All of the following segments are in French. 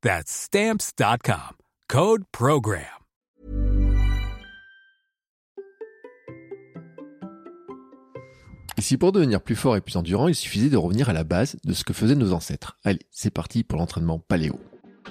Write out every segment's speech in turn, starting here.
That's Stamps.com. Code Program. Et si pour devenir plus fort et plus endurant, il suffisait de revenir à la base de ce que faisaient nos ancêtres Allez, c'est parti pour l'entraînement paléo.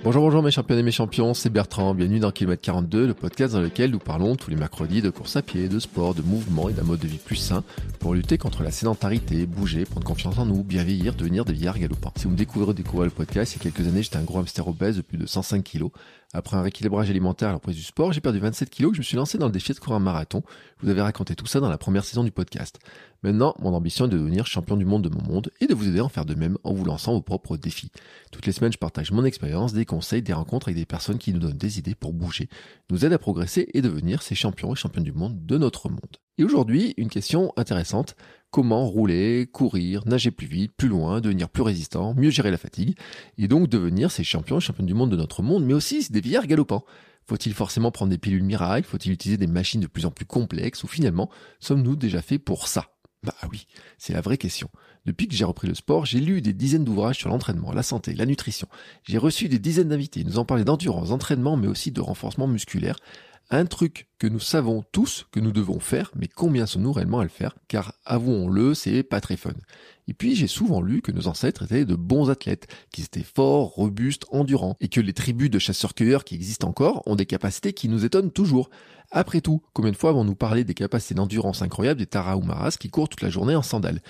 Bonjour, bonjour mes champions et mes champions, c'est Bertrand, bienvenue dans Kilomètre 42, le podcast dans lequel nous parlons tous les mercredis de course à pied, de sport, de mouvement et d'un mode de vie plus sain pour lutter contre la sédentarité, bouger, prendre confiance en nous, bien vieillir, devenir des vieillards galopants. Si vous me découvrez, découvrez le podcast, il y a quelques années j'étais un gros hamster obèse de plus de 105 kilos. Après un rééquilibrage alimentaire à la du sport, j'ai perdu 27 kilos et je me suis lancé dans le défi de courir un marathon. Vous avais raconté tout ça dans la première saison du podcast. Maintenant, mon ambition est de devenir champion du monde de mon monde et de vous aider à en faire de même en vous lançant vos propres défis. Toutes les semaines, je partage mon expérience, des conseils, des rencontres avec des personnes qui nous donnent des idées pour bouger, nous aident à progresser et devenir ces champions et championnes du monde de notre monde. Et aujourd'hui, une question intéressante. Comment rouler, courir, nager plus vite, plus loin, devenir plus résistant, mieux gérer la fatigue, et donc devenir ces champions et championnes du monde de notre monde, mais aussi des vieillards galopants. Faut-il forcément prendre des pilules miracles Faut-il utiliser des machines de plus en plus complexes? Ou finalement, sommes-nous déjà faits pour ça? Bah oui, c'est la vraie question. Depuis que j'ai repris le sport, j'ai lu des dizaines d'ouvrages sur l'entraînement, la santé, la nutrition. J'ai reçu des dizaines d'invités, nous en parler d'endurance, d'entraînement, mais aussi de renforcement musculaire. Un truc que nous savons tous que nous devons faire, mais combien sommes-nous réellement à le faire? Car avouons-le, c'est pas très fun. Et puis j'ai souvent lu que nos ancêtres étaient de bons athlètes, qu'ils étaient forts, robustes, endurants, et que les tribus de chasseurs-cueilleurs qui existent encore ont des capacités qui nous étonnent toujours. Après tout, combien de fois avons-nous parlé des capacités d'endurance incroyables des Tarahumaras qui courent toute la journée en sandales?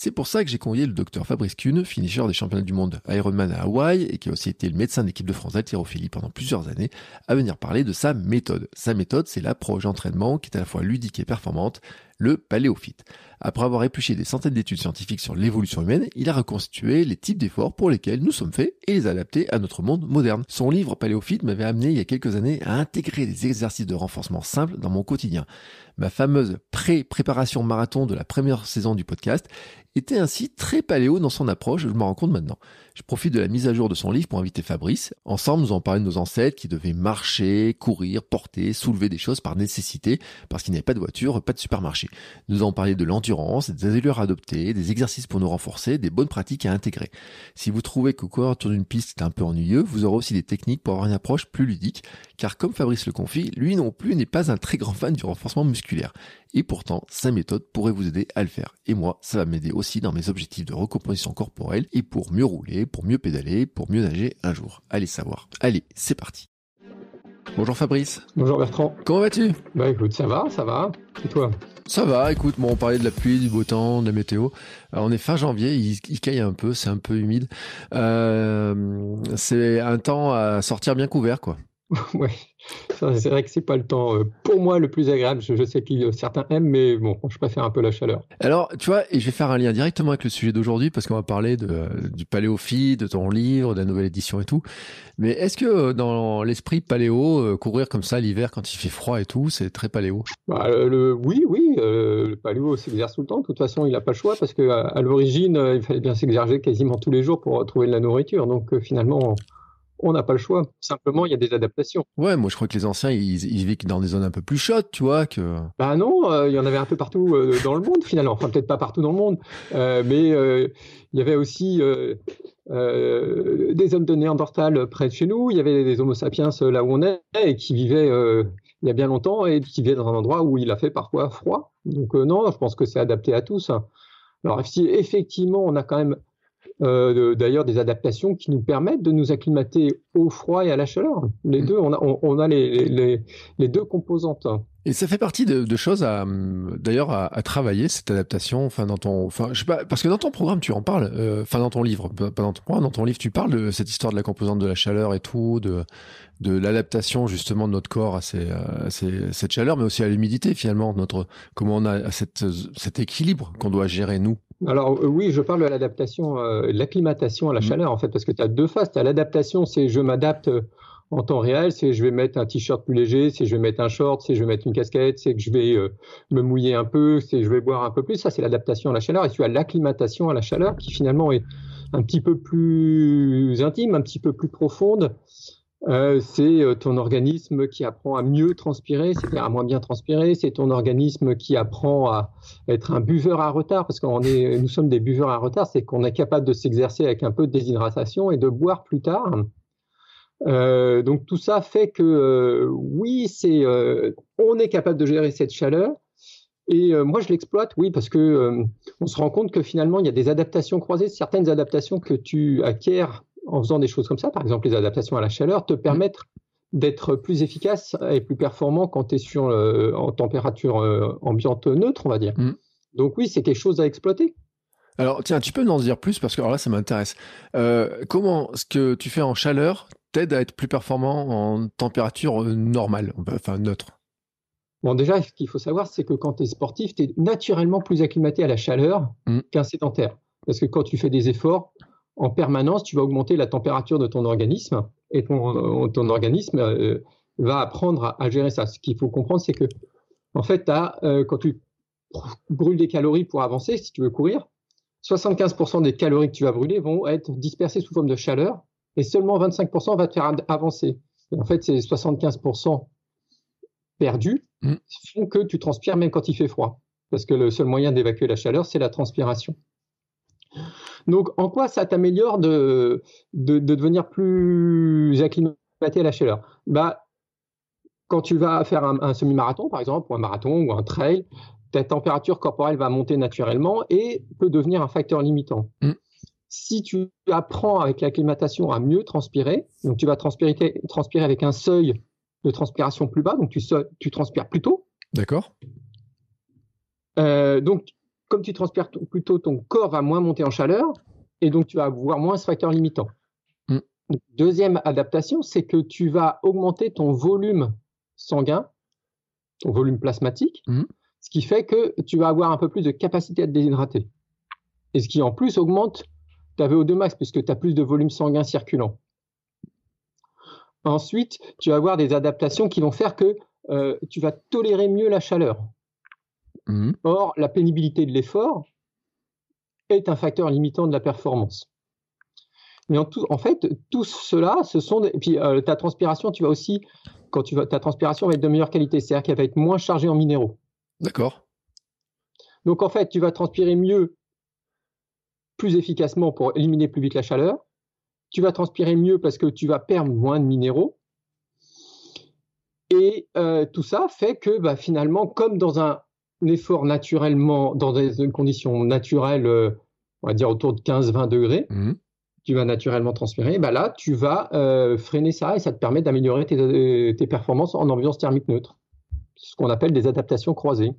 C'est pour ça que j'ai convié le docteur Fabrice Kuhn, finisher des championnats du monde Ironman à Hawaï et qui a aussi été le médecin d'équipe de France d'haltérophilie pendant plusieurs années, à venir parler de sa méthode. Sa méthode, c'est l'approche d'entraînement qui est à la fois ludique et performante, le paléophyte. Après avoir épluché des centaines d'études scientifiques sur l'évolution humaine, il a reconstitué les types d'efforts pour lesquels nous sommes faits et les adapter à notre monde moderne. Son livre Paléophyte m'avait amené il y a quelques années à intégrer des exercices de renforcement simples dans mon quotidien. Ma fameuse pré-préparation marathon de la première saison du podcast était ainsi très paléo dans son approche, je m'en rends compte maintenant. Je profite de la mise à jour de son livre pour inviter Fabrice. Ensemble, nous en parlons de nos ancêtres qui devaient marcher, courir, porter, soulever des choses par nécessité, parce qu'il n'y avait pas de voiture, pas de supermarché. Nous en parlé de l'endurance, des allures à adopter, des exercices pour nous renforcer, des bonnes pratiques à intégrer. Si vous trouvez que courir autour d'une piste est un peu ennuyeux, vous aurez aussi des techniques pour avoir une approche plus ludique, car comme Fabrice le confie, lui non plus n'est pas un très grand fan du renforcement musculaire. Et pourtant, sa méthode pourrait vous aider à le faire. Et moi, ça va m'aider aussi dans mes objectifs de recomposition corporelle et pour mieux rouler, pour mieux pédaler, pour mieux nager un jour. Allez savoir. Allez, c'est parti. Bonjour Fabrice. Bonjour Bertrand. Comment vas-tu? Bah écoute, ça va, ça va. Et toi? Ça va, écoute, bon, on parlait de la pluie, du beau temps, de la météo. Alors, on est fin janvier, il, il caille un peu, c'est un peu humide. Euh, c'est un temps à sortir bien couvert, quoi. Ouais, c'est vrai que c'est pas le temps euh, pour moi le plus agréable. Je, sais que certains aiment, mais bon, je préfère un peu la chaleur. Alors, tu vois, et je vais faire un lien directement avec le sujet d'aujourd'hui parce qu'on va parler de, du paléophyte, de ton livre, de la nouvelle édition et tout. Mais est-ce que euh, dans l'esprit paléo, euh, courir comme ça l'hiver quand il fait froid et tout, c'est très paléo? Bah, le, Oui, oui, le paléo s'exerce tout le temps. De toute façon, il n'a pas le choix parce que à, l'origine, il fallait bien s'exercer quasiment tous les jours pour trouver de la nourriture. Donc finalement on n'a pas le choix. Simplement, il y a des adaptations. Ouais, moi je crois que les anciens, ils, ils vivent dans des zones un peu plus chaudes, tu vois. Que... Bah non, euh, il y en avait un peu partout euh, dans le monde finalement. Enfin, peut-être pas partout dans le monde, euh, mais il y avait aussi des hommes de Néandertal près de chez nous. Il y avait des Homo sapiens là où on est et qui vivaient il y a bien longtemps et qui vivaient dans un endroit où il a fait parfois froid. Donc non, je pense que c'est adapté à tous. Alors si effectivement on a quand même euh, d'ailleurs des adaptations qui nous permettent de nous acclimater au froid et à la chaleur. Les mmh. deux, on a, on, a les, les, les, deux composantes. Et ça fait partie de, de choses à, d'ailleurs, à, à, travailler cette adaptation. Enfin, dans ton, enfin, je sais pas, parce que dans ton programme, tu en parles. Euh, enfin, dans ton livre, pas dans ton programme, dans ton livre, tu parles de cette histoire de la composante de la chaleur et tout, de de l'adaptation justement de notre corps à, ces, à ces, cette chaleur, mais aussi à l'humidité finalement. Notre comment on a cette, cet équilibre qu'on doit gérer nous alors euh, oui, je parle de l'adaptation, euh, l'acclimatation à la mmh. chaleur en fait, parce que tu as deux phases. Tu as l'adaptation, c'est je m'adapte euh, en temps réel, c'est je vais mettre un t-shirt plus léger, c'est je vais mettre un short, c'est je vais mettre une casquette, c'est que je vais me mouiller un peu, c'est je vais boire un peu plus. Ça, c'est l'adaptation à la chaleur. Et tu as l'acclimatation à la chaleur qui finalement est un petit peu plus intime, un petit peu plus profonde. Euh, c'est euh, ton organisme qui apprend à mieux transpirer, c'est-à-dire à moins bien transpirer. C'est ton organisme qui apprend à être un buveur à retard, parce qu'on est, nous sommes des buveurs à retard, c'est qu'on est capable de s'exercer avec un peu de déshydratation et de boire plus tard. Euh, donc tout ça fait que euh, oui, c'est, on est capable de gérer cette chaleur. Et moi, je l'exploite, oui, parce que on se rend compte que finalement, il y a des adaptations croisées, certaines adaptations que tu acquiers en faisant des choses comme ça, par exemple les adaptations à la chaleur, te permettre d'être plus efficace et plus performant quand tu es sur, euh, en température euh, ambiante neutre, on va dire. Mm. Donc oui, c'est quelque chose à exploiter. Alors tiens, tu peux nous en dire plus parce que alors là, ça m'intéresse. Euh, comment ce que tu fais en chaleur t'aide à être plus performant en température normale, enfin neutre? Bon, déjà, ce qu'il faut savoir, c'est que quand tu es sportif, tu es naturellement plus acclimaté à la chaleur mm. qu'un sédentaire. Parce que quand tu fais des efforts, en permanence, tu vas augmenter la température de ton organisme et ton, euh, organisme euh, va apprendre à, gérer ça. Ce qu'il faut comprendre, c'est que, en fait, as, euh, quand tu brûles des calories pour avancer, si tu veux courir, 75% des calories que tu vas brûler vont être dispersées sous forme de chaleur et seulement 25% va te faire avancer. en fait, ces 75% perdus mmh. font que tu transpires même quand il fait froid. Parce que le seul moyen d'évacuer la chaleur, c'est la transpiration. Donc, en quoi ça t'améliore de, de, devenir plus acclimaté à la chaleur? Bah, Quand tu vas faire un, semi-marathon, par exemple, ou un marathon ou un trail, ta température corporelle va monter naturellement et peut devenir un facteur limitant. Mm. Si tu apprends avec l'acclimatation à mieux transpirer, donc tu vas transpirer, transpirer avec un seuil de transpiration plus bas, donc tu, tu transpires plus tôt. D'accord. Euh, donc comme tu transpires plutôt, ton corps va moins monter en chaleur et donc tu vas avoir moins ce facteur limitant. Mm. Deuxième adaptation, c'est que tu vas augmenter ton volume sanguin, ton volume plasmatique, mm. ce qui fait que tu vas avoir un peu plus de capacité à te déshydrater. Et ce qui en plus augmente ta VO2 max puisque tu as plus de volume sanguin circulant. Ensuite, tu vas avoir des adaptations qui vont faire que euh, tu vas tolérer mieux la chaleur. Mmh. Or, la pénibilité de l'effort est un facteur limitant de la performance. Mais en, en fait, tout cela, ce sont et puis euh, ta transpiration, tu vas aussi quand tu vas ta transpiration va être de meilleure qualité, c'est-à-dire qu'elle va être moins chargée en minéraux. D'accord. Donc en fait, tu vas transpirer mieux, plus efficacement pour éliminer plus vite la chaleur. Tu vas transpirer mieux parce que tu vas perdre moins de minéraux. Et euh, tout ça fait que bah, finalement, comme dans un l'effort naturellement, dans des conditions naturelles, euh, on va dire autour de 15-20 degrés, mmh. tu vas naturellement transpirer, bah là, tu vas euh, freiner ça et ça te permet d'améliorer tes, euh, tes, performances en ambiance thermique neutre. Ce qu'on appelle des adaptations croisées.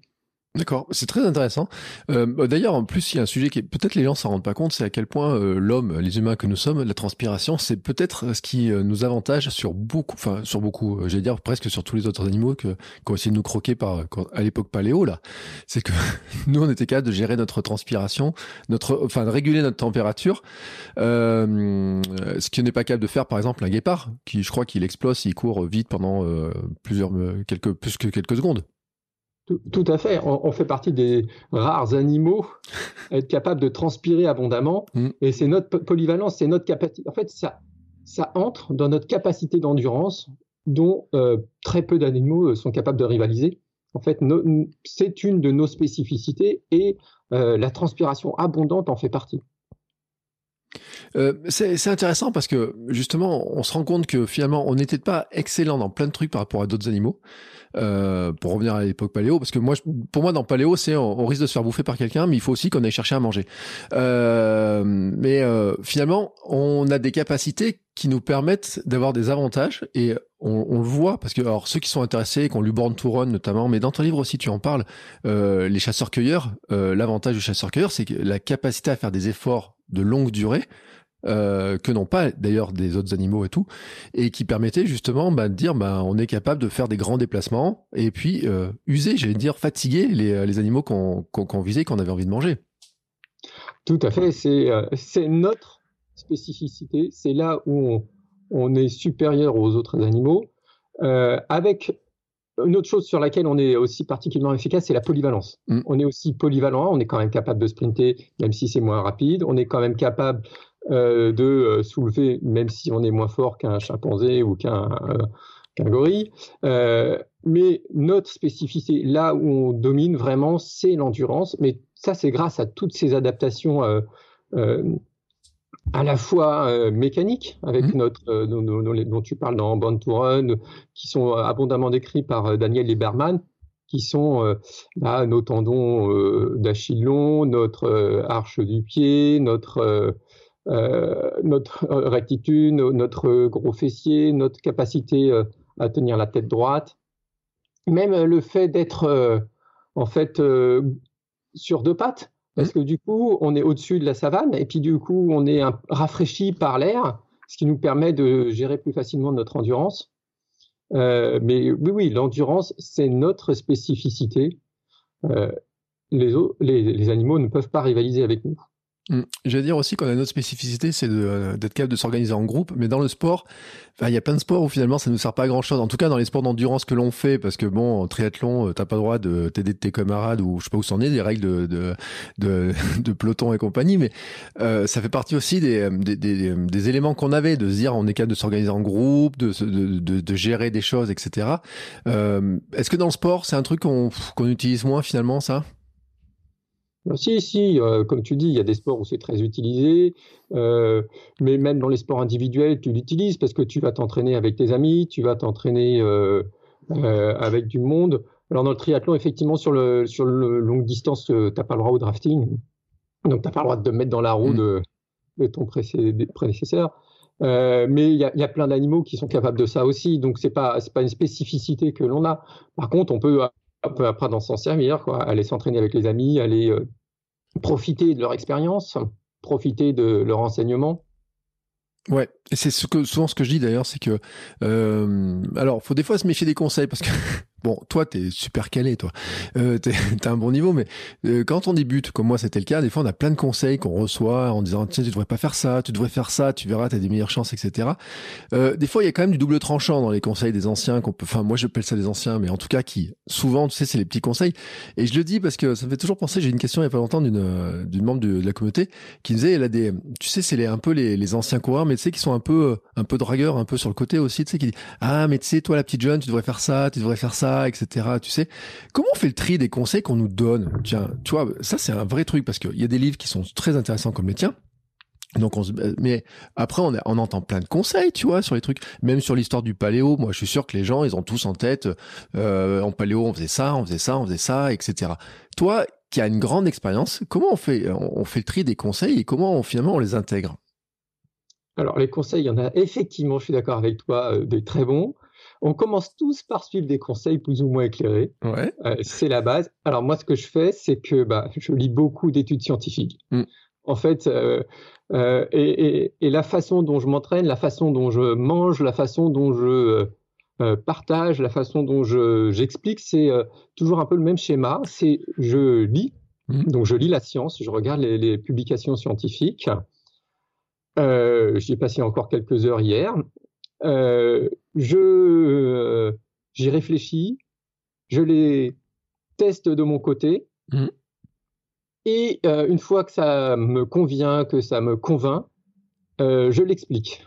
D'accord, c'est très intéressant. Euh, bah, d'ailleurs, en plus, il y a un sujet qui peut-être les gens s'en rendent pas compte, c'est à quel point euh, l'homme, les humains que nous sommes, la transpiration, c'est peut-être ce qui euh, nous avantage sur beaucoup, enfin sur beaucoup, j'allais dire presque sur tous les autres animaux que qui ont essayé de nous croquer par à l'époque paléo là. C'est que nous, on était capable de gérer notre transpiration, notre, enfin de réguler notre température, ce qui n'est pas capable de faire, par exemple, un guépard, qui je crois qu'il explose, il court vite pendant plusieurs quelques plus que quelques secondes. Tout, à fait. On, fait partie des rares animaux à être capable de transpirer abondamment. Mm. Et c'est notre polyvalence, c'est notre capacité. En fait, ça, ça entre dans notre capacité d'endurance dont euh, très peu d'animaux euh, sont capables de rivaliser. En fait, c'est une de nos spécificités et euh, la transpiration abondante en fait partie. Euh, c'est intéressant parce que justement, on se rend compte que finalement, on n'était pas excellent dans plein de trucs par rapport à d'autres animaux. Euh, pour revenir à l'époque paléo, parce que moi, pour moi, dans paléo, c'est on, risque de se faire bouffer par quelqu'un, mais il faut aussi qu'on aille chercher à manger. Euh, mais euh, finalement, on a des capacités qui nous permettent d'avoir des avantages et on, on, le voit parce que alors ceux qui sont intéressés, qui ont lu Born to Run notamment, mais dans ton livre aussi tu en parles, euh, les chasseurs-cueilleurs, euh, l'avantage du chasseur-cueilleur, c'est la capacité à faire des efforts de longue durée euh, que n'ont pas d'ailleurs des autres animaux et tout, et qui permettait justement bah, de dire bah, on est capable de faire des grands déplacements et puis euh, user, j'allais dire fatiguer les, euh, les animaux qu'on qu visait, qu'on avait envie de manger. Tout à fait, c'est notre spécificité, c'est là où on, on, est supérieur aux autres animaux, avec une autre chose sur laquelle on est aussi particulièrement efficace, c'est la polyvalence. Mm. On est aussi polyvalent, on est quand même capable de sprinter, même si c'est moins rapide. On est quand même capable euh, de euh, soulever, même si on est moins fort qu'un chimpanzé ou qu'un euh, gorille. mais notre spécificité, là où on domine vraiment, c'est l'endurance. Mais ça, c'est grâce à toutes ces adaptations à la fois mécaniques, avec mmh. notre, dont, tu parles dans Born to Run, qui sont abondamment décrits par Daniel Lieberman, qui sont bah, nos tendons d'Achille long, notre arche du pied, notre euh, notre rectitude, notre gros fessier, notre capacité euh, à tenir la tête droite, même le fait d'être euh, en fait sur deux pattes, parce que du coup on est au-dessus de la savane et puis du coup on est rafraîchi par l'air, ce qui nous permet de gérer plus facilement notre endurance. mais oui, oui, l'endurance, c'est notre spécificité. les, les, animaux ne peuvent pas rivaliser avec nous. Mm. Je vais dire aussi qu'on a une autre spécificité, c'est euh, d'être capable de s'organiser en groupe. Mais dans le sport, il y a plein de sports où finalement ça nous sert pas à grand chose. En tout cas, dans les sports d'endurance que l'on fait, parce que bon, en triathlon, euh, t'as pas le droit de t'aider de tes camarades ou je sais pas où c'en est, des règles de, de, de, de, peloton et compagnie. Mais euh, ça fait partie aussi des, des, des, des éléments qu'on avait, de se dire on est capable de s'organiser en groupe, de, de, de, gérer des choses, etc. Euh, Est-ce que dans le sport, c'est un truc qu'on qu'on utilise moins finalement, ça? Si, si, euh, comme tu dis, il y a des sports où c'est très utilisé, euh, mais même dans les sports individuels, tu l'utilises parce que tu vas t'entraîner avec tes amis, tu vas t'entraîner euh, avec du monde. Alors dans le triathlon, effectivement, sur le sur le longue distance, tu n'as pas le droit au drafting, donc tu n'as pas le droit de te mettre dans la roue mmh. de, ton prédécesseur. mais il y a, y a, plein d'animaux qui sont capables de ça aussi, donc c'est pas c'est pas une spécificité que l'on a. Par contre, on peut on peut après s'en servir, quoi, aller s'entraîner avec les amis, aller profiter de leur expérience, profiter de leur enseignement. Ouais, c'est ce que souvent ce que je dis d'ailleurs, c'est que euh, alors faut des fois se méfier des conseils parce que Bon, toi, t'es super calé, toi. Euh, t'as un bon niveau, mais euh, quand on débute, comme moi, c'était le cas, des fois, on a plein de conseils qu'on reçoit en disant, tiens, tu devrais pas faire ça, tu devrais faire ça, tu verras, t'as des meilleures chances, etc. Euh, des fois, il y a quand même du double tranchant dans les conseils des anciens qu'on peut, enfin, moi, j'appelle ça des anciens, mais en tout cas, qui, souvent, tu sais, c'est les petits conseils. Et je le dis parce que ça me fait toujours penser, j'ai une question il y a pas longtemps d'une, d'une membre de, la communauté qui disait, elle a des, tu sais, c'est les, un peu les, les anciens coureurs, mais tu sais, qui sont un peu, un peu dragueurs, un peu sur le côté aussi, tu sais, qui dit, ah, mais tu sais, toi, la petite jeune, tu devrais faire ça, tu devrais faire ça, etc. Tu sais, comment on fait le tri des conseils qu'on nous donne? Tiens, tu vois, ça c'est un vrai truc parce qu'il y a des livres qui sont très intéressants comme les tiens. Donc on se... mais après on, entend plein de conseils, tu vois, sur les trucs, même sur l'histoire du paléo. Moi, je suis sûr que les gens, ils ont tous en tête, euh, en paléo, on faisait ça, on faisait ça, on faisait ça, etc. Toi, qui as une grande expérience, comment on fait, on fait le tri des conseils et comment finalement on les intègre? Alors les conseils, il y en a effectivement, je suis d'accord avec toi, euh, des très bons. On commence tous par suivre des conseils plus ou moins éclairés. Ouais. Euh, c'est la base. Alors moi, ce que je fais, c'est que bah, je lis beaucoup d'études scientifiques. Mm. En fait, euh, euh, et, la façon dont je m'entraîne, la façon dont je mange, la façon dont je partage, la façon dont j'explique, c'est toujours un peu le même schéma. C'est je lis, mm. donc je lis la science, je regarde les, les publications scientifiques. J'y ai passé encore quelques heures hier. Euh, je euh, j'y réfléchis, je les teste de mon côté, mmh. et euh, une fois que ça me convient, que ça me convainc, je l'explique.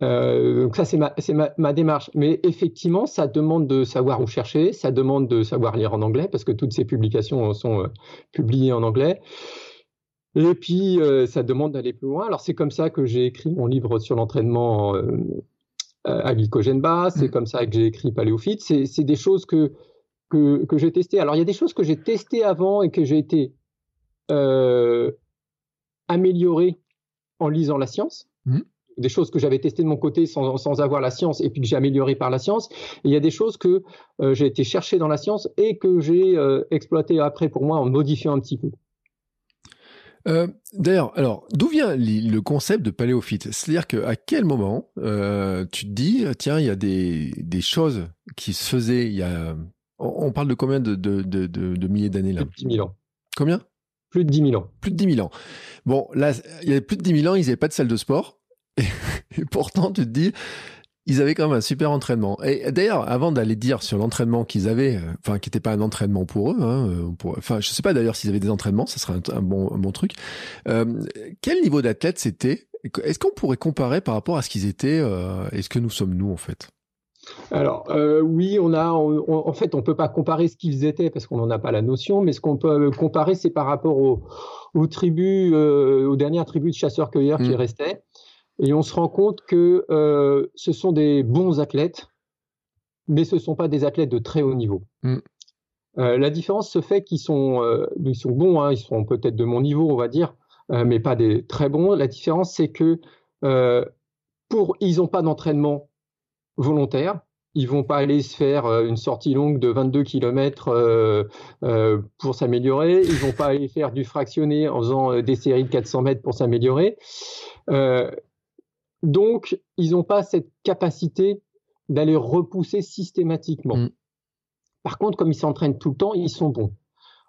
donc ça c'est ma, ma, ma, démarche. Mais effectivement, ça demande de savoir où chercher, ça demande de savoir lire en anglais parce que toutes ces publications sont publiées en anglais. Et puis, ça demande d'aller plus loin. Alors, c'est comme ça que j'ai écrit mon livre sur l'entraînement à glycogène bas. C'est mmh. comme ça que j'ai écrit Paléophyte. C'est des choses que, que, que j'ai testées. Alors, il y a des choses que j'ai testées avant et que j'ai été amélioré en lisant la science. Mmh. Des choses que j'avais testées de mon côté sans, sans, avoir la science et puis que j'ai amélioré par la science. Et il y a des choses que euh, j'ai été chercher dans la science et que j'ai euh, exploité après pour moi en modifiant un petit peu. Euh, D'ailleurs, alors, d'où vient le concept de paléophyte? C'est-à-dire qu'à quel moment euh, tu te dis, tiens, il y a des, des, choses qui se faisaient il y a... On parle de combien de, de, de, de milliers d'années là? 10 000 ans. Combien? Plus de 10 000 ans. Plus de 10 000 ans. Bon, là, il y a plus de 10 000 ans, ils n'avaient pas de salle de sport. Et, pourtant, tu te dis, ils avaient quand même un super entraînement. Et d'ailleurs, avant d'aller dire sur l'entraînement qu'ils avaient, euh, enfin, qui n'était pas un entraînement pour eux, hein, euh, pour, enfin, je sais pas d'ailleurs s'ils avaient des entraînements, ce serait un, bon, un bon truc. Euh, quel niveau d'athlète c'était? Est-ce qu'on pourrait comparer par rapport à ce qu'ils étaient euh, et ce que nous sommes nous en fait? Alors euh, oui, on a, en fait, on peut pas comparer ce qu'ils étaient parce qu'on n'en a pas la notion, mais ce qu'on peut comparer, c'est par rapport aux, tribus, euh, aux dernières tribus de chasseurs-cueilleurs qui mm. restaient, et on se rend compte que euh, ce sont des bons athlètes, mais ce sont pas des athlètes de très haut niveau. Mm. la différence se fait qu'ils sont, ils sont bons, hein, ils sont peut-être de mon niveau, on va dire, mais pas des très bons. La différence, c'est que pour, ils n'ont pas d'entraînement volontaires. Ils vont pas aller se faire euh, une sortie longue de 22 km euh, euh, pour s'améliorer. Ils vont pas aller faire du fractionné en faisant des séries de 400 mètres pour s'améliorer. Donc, ils n'ont pas cette capacité d'aller repousser systématiquement. Mm. Par contre, comme ils s'entraînent tout le temps, ils sont bons.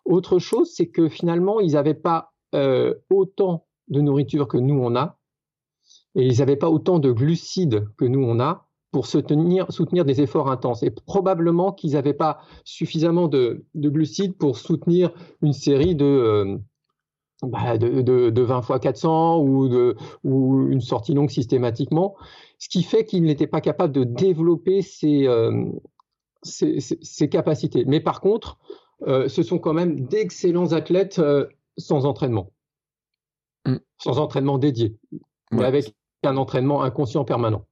Autre chose, c'est que finalement, ils n'avaient pas autant de nourriture que nous on a, et ils n'avaient pas autant de glucides que nous on a pour soutenir, soutenir des efforts intenses. Et probablement qu'ils n'avaient pas suffisamment de, glucides pour soutenir une série de, euh, bah, de, 20 fois 400 ou, de, ou une sortie longue systématiquement, ce qui fait qu'ils n'étaient pas capables de développer ces, euh, capacités. Mais par contre, euh, ce sont quand même d'excellents athlètes sans entraînement, mm. sans entraînement dédié, mais avec un entraînement inconscient permanent.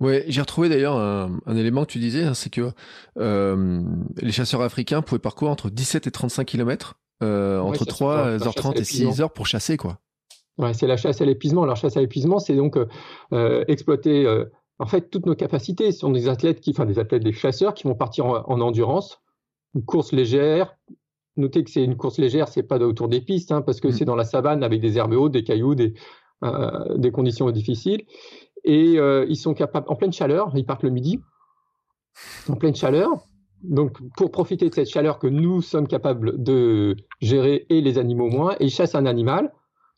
Ouais, j'ai retrouvé d'ailleurs un, élément que tu disais, hein, c'est que euh, les chasseurs africains pouvaient parcourir entre 17 et 35 km, euh, entre 3h30 et 6h pour chasser, quoi. Ouais, c'est la chasse à l'épuisement. Alors, chasse à l'épuisement, c'est donc euh, exploiter en fait toutes nos capacités. Ce sont des athlètes qui, enfin des athlètes, des chasseurs qui vont partir en, endurance, une course légère. Notez que c'est une course légère, c'est pas autour des pistes, hein, parce que mmh. c'est dans la savane avec des herbes hautes, des cailloux, des, des conditions difficiles et euh, ils sont capables, en pleine chaleur, ils partent le midi, en pleine chaleur. Donc, pour profiter de cette chaleur que nous sommes capables de gérer et les animaux moins, ils chassent un animal,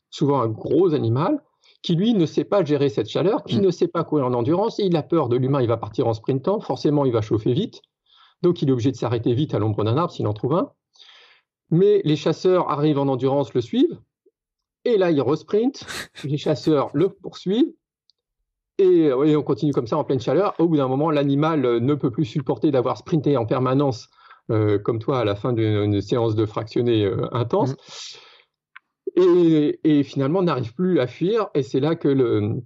souvent un gros animal, qui lui ne sait pas gérer cette chaleur, qui mm. ne sait pas courir en endurance, il a peur de l'humain, il va partir en sprintant, forcément il va chauffer vite, donc il est obligé de s'arrêter vite à l'ombre d'un arbre s'il en trouve un. Mais les chasseurs arrivent en endurance, le suivent, et là il resprint, les chasseurs le poursuivent, et, on continue comme ça en pleine chaleur. Au bout d'un moment, l'animal euh, ne peut plus supporter d'avoir sprinté en permanence, euh, comme toi, à la fin d'une séance de fractionné euh, intense. Mmh. Et, finalement, n'arrive plus à fuir. Et c'est là que le,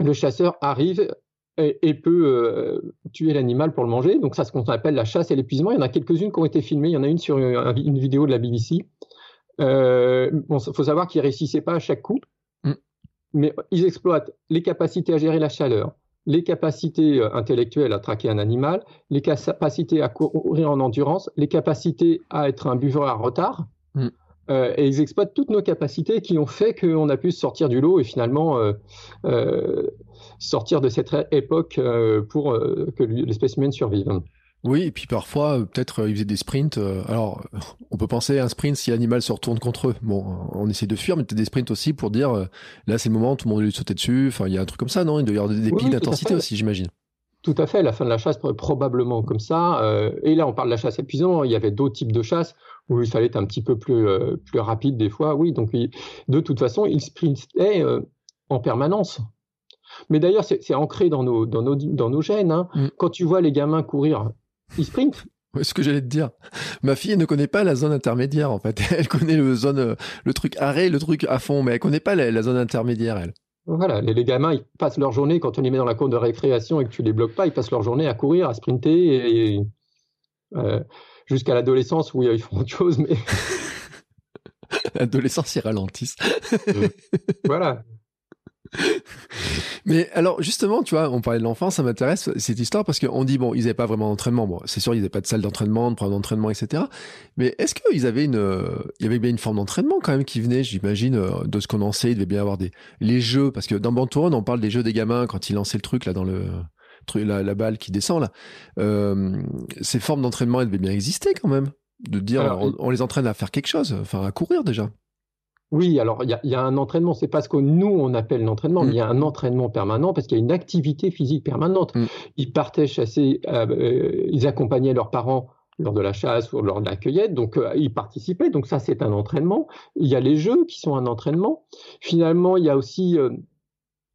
le chasseur arrive et, peut tuer l'animal pour le manger. Donc ça, c'est ce qu'on appelle la chasse et l'épuisement. Il y en a quelques-unes qui ont été filmées. Il y en a une sur une, vidéo de la BBC. Il faut savoir qu'il réussissait pas à chaque coup mais ils exploitent les capacités à gérer la chaleur, les capacités euh, intellectuelles à traquer un animal, les capacités à courir en endurance, les capacités à être un buveur à retard. Mm. Euh, et ils exploitent toutes nos capacités qui ont fait qu'on a pu sortir du lot et finalement euh, sortir de cette époque pour que l'espèce humaine survive. Oui, et puis parfois, euh, peut-être, euh, ils faisaient des sprints. Euh, alors, on peut penser à un sprint si l'animal se retourne contre eux. Bon, on essaie de fuir, mais peut-être des sprints aussi pour dire, là, c'est le moment, tout le monde lui sauter dessus. Enfin, il y a un truc comme ça, non? Il doit y avoir des, pics d'intensité aussi, j'imagine. Tout à fait, la fin de la chasse, probablement comme ça. et là, on parle de la chasse épuisante. Il y avait d'autres types de chasse où il fallait être un petit peu plus, plus rapide des fois. Oui, donc de toute façon, ils sprintaient en permanence. Mais d'ailleurs, c'est ancré dans nos, dans nos, dans nos gènes. Hein. Mm. Quand tu vois les gamins courir ils sprintent. Oui, ce que j'allais te dire. Ma fille ne connaît pas la zone intermédiaire en fait. Elle connaît le zone, le truc arrêt, le truc à fond, mais elle connaît pas la, zone intermédiaire elle. Voilà, les, gamins, ils passent leur journée, quand on les met dans la cour de récréation et que tu les bloques pas, ils passent leur journée à courir, à sprinter, et, euh, jusqu'à l'adolescence où ils font autre chose, mais... L'adolescence, ils ralentissent. voilà. Mais alors justement, tu vois, on parlait de l'enfance, ça m'intéresse cette histoire parce qu'on dit bon, ils n'avaient pas vraiment d'entraînement. Bon, c'est sûr, ils n'avaient pas de salle d'entraînement, de programme d'entraînement, etc. Mais est-ce qu'ils avaient une, il y avait bien une forme d'entraînement quand même qui venait, j'imagine, euh, de ce qu'on en sait. Il devait bien avoir des les jeux parce que dans Bantoron, on parle des jeux des gamins quand ils lançaient le truc là dans le truc, la, balle qui descend là. Euh, ces formes d'entraînement, elles devaient bien exister quand même. De dire, on les entraîne à faire quelque chose, enfin à courir déjà. Oui, alors il y, a, un entraînement, c'est pas ce que nous on appelle l'entraînement, mais il y a un entraînement permanent parce qu'il y a une activité physique permanente. Mm. Ils partaient chasser, euh, euh, ils accompagnaient leurs parents lors de la chasse ou lors de la cueillette, donc euh, ils participaient, donc ça c'est un entraînement. Il y a les jeux qui sont un entraînement. Finalement, il y a aussi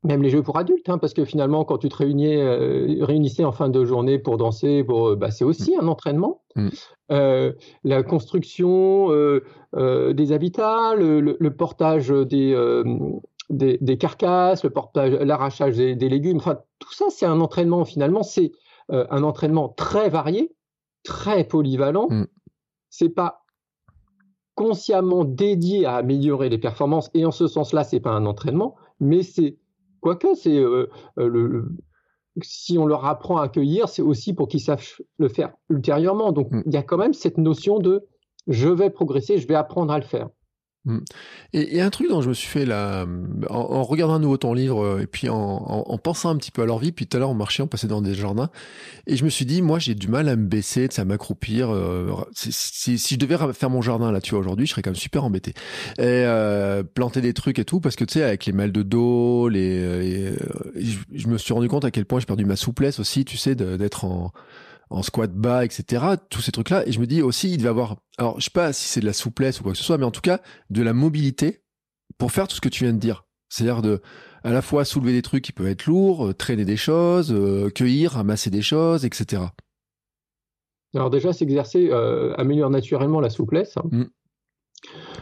même les jeux pour adultes, hein, parce que finalement, quand tu te réunissais, euh, réunissais en fin de journée pour danser, euh, bah, c'est aussi un entraînement. Mm. Euh, la construction des habitats, le, portage des, des, carcasses, le portage, l'arrachage des, légumes, enfin, tout ça, c'est un entraînement finalement. C'est un entraînement très varié, très polyvalent. Mm. C'est pas consciemment dédié à améliorer les performances, et en ce sens-là, c'est pas un entraînement, mais c'est Quoique, c'est euh, euh, le, si on leur apprend à accueillir, c'est aussi pour qu'ils sachent le faire ultérieurement. Donc, mm. il y a quand même cette notion de je vais progresser, je vais apprendre à le faire. Mm. Et a un truc dont je me suis fait là, en, regardant à nouveau ton livre euh, et puis en, pensant un petit peu à leur vie, puis tout à l'heure on marchait, on passait dans des jardins, et je me suis dit, moi j'ai du mal à me baisser, à m'accroupir. Euh, si, je devais faire mon jardin là, tu vois, aujourd'hui, je serais quand même super embêté. Et euh, planter des trucs et tout, parce que tu sais, avec les mal de dos, les, je, me suis rendu compte à quel point j'ai perdu ma souplesse aussi, tu sais, d'être en en squat bas, etc. Tous ces trucs-là. Et je me dis aussi, il devait avoir, alors je sais pas si c'est de la souplesse ou quoi que ce soit, mais en tout cas, de la mobilité pour faire tout ce que tu viens de dire. C'est-à-dire de, à la fois soulever des trucs qui peuvent être lourds, euh, traîner des choses, euh, cueillir, ramasser des choses, etc. Alors déjà, s'exercer euh, améliore naturellement la souplesse. Mm.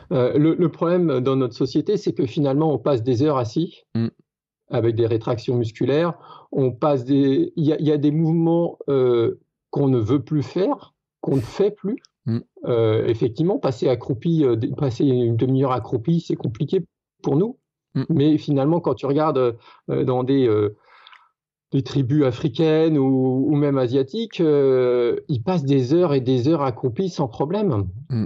le, problème dans notre société, c'est que finalement, on passe des heures assis mm. avec des rétractions musculaires. On passe des, il y, a des mouvements qu'on ne veut plus faire, qu'on ne fait plus. Mm. Euh, effectivement, passer accroupi, euh, passer une demi-heure accroupi, c'est compliqué pour nous. Mm. Mais finalement, quand tu regardes euh, dans des, des, tribus africaines ou, même asiatiques, ils passent des heures et des heures accroupis sans problème. Mm.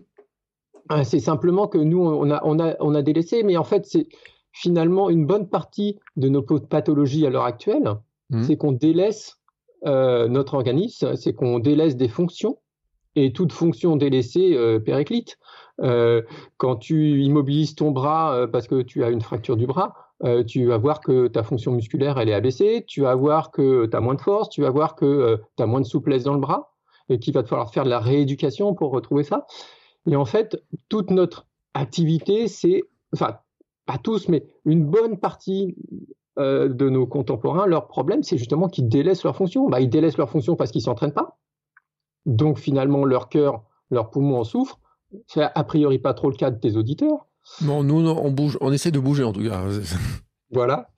C'est simplement que nous, on a, on, a, on a délaissé, mais en fait, c'est finalement une bonne partie de nos pathologies à l'heure actuelle, c'est qu'on délaisse notre organisme, c'est qu'on délaisse des fonctions et toute fonction délaissée euh, périclite. Euh, quand tu immobilises ton bras parce que tu as une fracture du bras, tu vas voir que ta fonction musculaire elle est abaissée, tu vas voir que tu as moins de force, tu vas voir que tu as moins de souplesse dans le bras et qu'il va te falloir faire de la rééducation pour retrouver ça. Et en fait, toute notre activité, c'est, enfin, pas tous, mais une bonne partie euh, de nos contemporains, leur problème, c'est justement qu'ils délaissent leur fonction. Bah, ils délaissent leur fonction parce qu'ils ne s'entraînent pas. Donc finalement, leur cœur, leurs poumons en souffrent. C'est a priori pas trop le cas de tes auditeurs. Non, nous, on bouge, on essaie de bouger en tout cas. Voilà.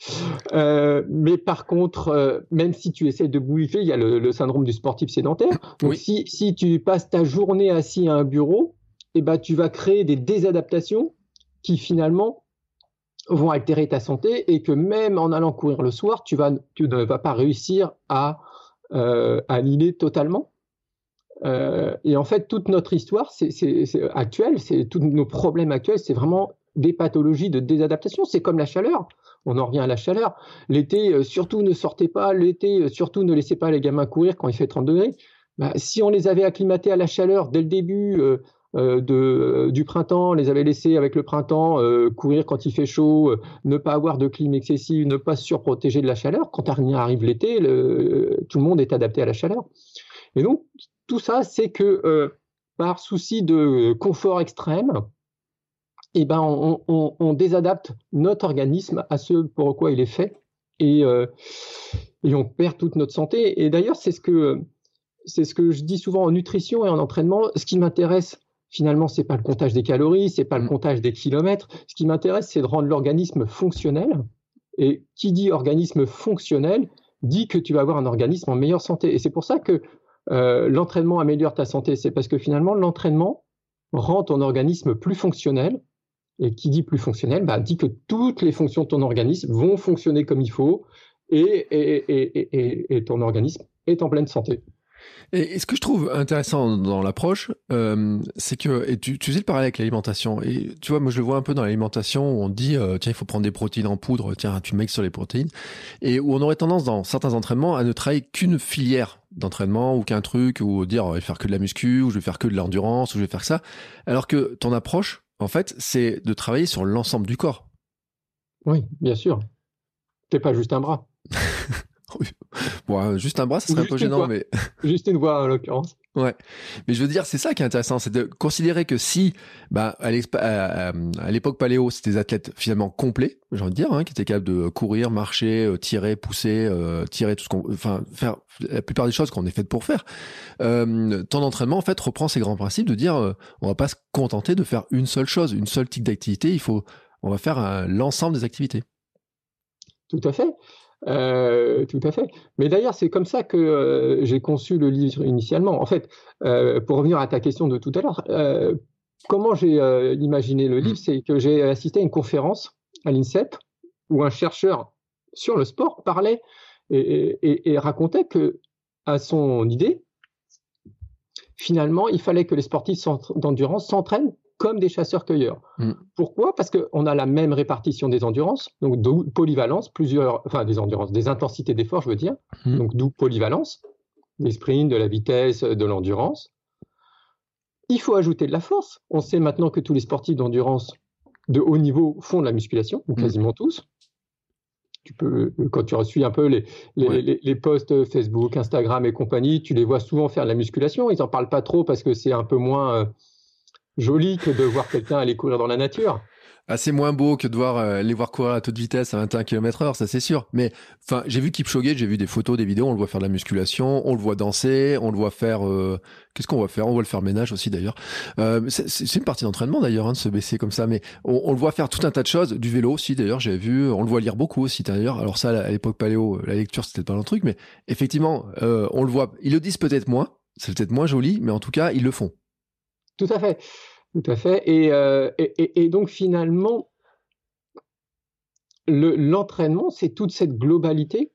Euh, mais par contre, euh, même si tu essaies de bouger, il y a le, syndrome du sportif sédentaire. Donc si, si, tu passes ta journée assis à un bureau, eh ben, tu vas créer des désadaptations qui finalement vont altérer ta santé et que même en allant courir le soir, tu, ne vas pas réussir à euh, totalement. Euh, et en fait, toute notre histoire c'est, actuelle, c'est tous nos problèmes actuels, c'est vraiment des pathologies de désadaptation. C'est comme la chaleur. On en revient à la chaleur. L'été, euh, surtout ne sortez pas. L'été, euh, surtout ne laissez pas les gamins courir quand il fait 30 degrés. Bah, si on les avait acclimatés à la chaleur dès le début, de, euh, du printemps, les avait laissés avec le printemps euh, courir quand il fait chaud, ne pas avoir de clim excessive, ne pas se surprotéger de la chaleur. Quand arrive l'été, tout le monde est adapté à la chaleur. Et donc, tout ça, c'est que par souci de confort extrême, eh ben, on, désadapte notre organisme à ce pour quoi il est fait et, et on perd toute notre santé. Et d'ailleurs, c'est ce que c'est ce que je dis souvent en nutrition et en entraînement. Ce qui m'intéresse, finalement, c'est pas le comptage des calories, c'est pas le mm. comptage des kilomètres. Ce qui m'intéresse, c'est de rendre l'organisme fonctionnel. Et qui dit organisme fonctionnel dit que tu vas avoir un organisme en meilleure santé. Et c'est pour ça que euh, l'entraînement améliore ta santé. C'est parce que finalement, l'entraînement rend ton organisme plus fonctionnel. Et qui dit plus fonctionnel, bah, dit que toutes les fonctions de ton organisme vont fonctionner comme il faut et, et ton organisme est en pleine santé. Et, ce que je trouve intéressant dans l'approche, euh, c'est que, et tu, tu sais le parallèle avec l'alimentation, et tu vois, moi je le vois un peu dans l'alimentation où on dit, euh, tiens, il faut prendre des protéines en poudre, tiens, tu mets sur les protéines, et où on aurait tendance dans certains entraînements à ne travailler qu'une filière d'entraînement ou qu'un truc, ou dire, je vais faire que de la muscu, ou je vais faire que de l'endurance, ou je vais faire ça, alors que ton approche, en fait, c'est de travailler sur l'ensemble du corps. Oui, bien sûr. T'es pas juste un bras. bon, juste un bras, ça serait un peu gênant, mais. Juste une voix, en l'occurrence. Ouais. Mais je veux dire, c'est ça qui est intéressant, c'est de considérer que si, bah, à l'époque paléo, c'était des athlètes finalement complets, j'ai envie de dire, hein, qui étaient capables de courir, marcher, euh, tirer, pousser, euh, tirer tout ce qu'on, enfin, faire la plupart des choses qu'on est faites pour faire. Euh, ton entraînement, en fait, reprend ces grands principes de dire, euh, on va pas se contenter de faire une seule chose, une seule type d'activité, il faut, on va faire l'ensemble des activités. Tout à fait. Euh, tout à fait. Mais d'ailleurs, c'est comme ça que euh, j'ai conçu le livre initialement. En fait, euh, pour revenir à ta question de tout à l'heure, comment j'ai imaginé le livre, c'est que j'ai assisté à une conférence à l'INSEP où un chercheur sur le sport parlait et, et racontait que, à son idée, finalement, il fallait que les sportifs d'endurance s'entraînent comme des chasseurs-cueilleurs. Mm. Pourquoi? Parce qu'on a la même répartition des endurances, donc d'où polyvalence, plusieurs, enfin des endurances, des intensités d'effort, je veux dire, mm. donc d'où polyvalence, des sprints, de la vitesse, de l'endurance. Il faut ajouter de la force. On sait maintenant que tous les sportifs d'endurance de haut niveau font de la musculation, ou mm. quasiment tous. Tu peux, quand tu suis un peu les, les, les, posts Facebook, Instagram et compagnie, tu les vois souvent faire de la musculation. Ils n'en parlent pas trop parce que c'est un peu moins euh, joli que de voir quelqu'un aller courir dans la nature. Assez moins beau que de voir euh, les voir courir à toute vitesse à 21 km heure, ça c'est sûr. Mais enfin, j'ai vu Kipchoge, j'ai vu des photos, des vidéos, on le voit faire de la musculation, on le voit danser, on le voit faire. Euh, qu'est-ce qu'on va faire? On voit le faire ménage aussi d'ailleurs. Euh, c'est une partie d'entraînement d'ailleurs, hein, de se baisser comme ça. Mais on, le voit faire tout un tas de choses, du vélo aussi d'ailleurs. J'avais vu, on le voit lire beaucoup aussi d'ailleurs. Alors ça, à l'époque paléo, la lecture c'était pas un truc, mais effectivement, on le voit. Ils le disent peut-être moins, c'est peut-être moins joli, mais en tout cas, ils le font. Tout à fait. Tout à fait. Euh, et, et, donc finalement, l'entraînement, c'est toute cette globalité,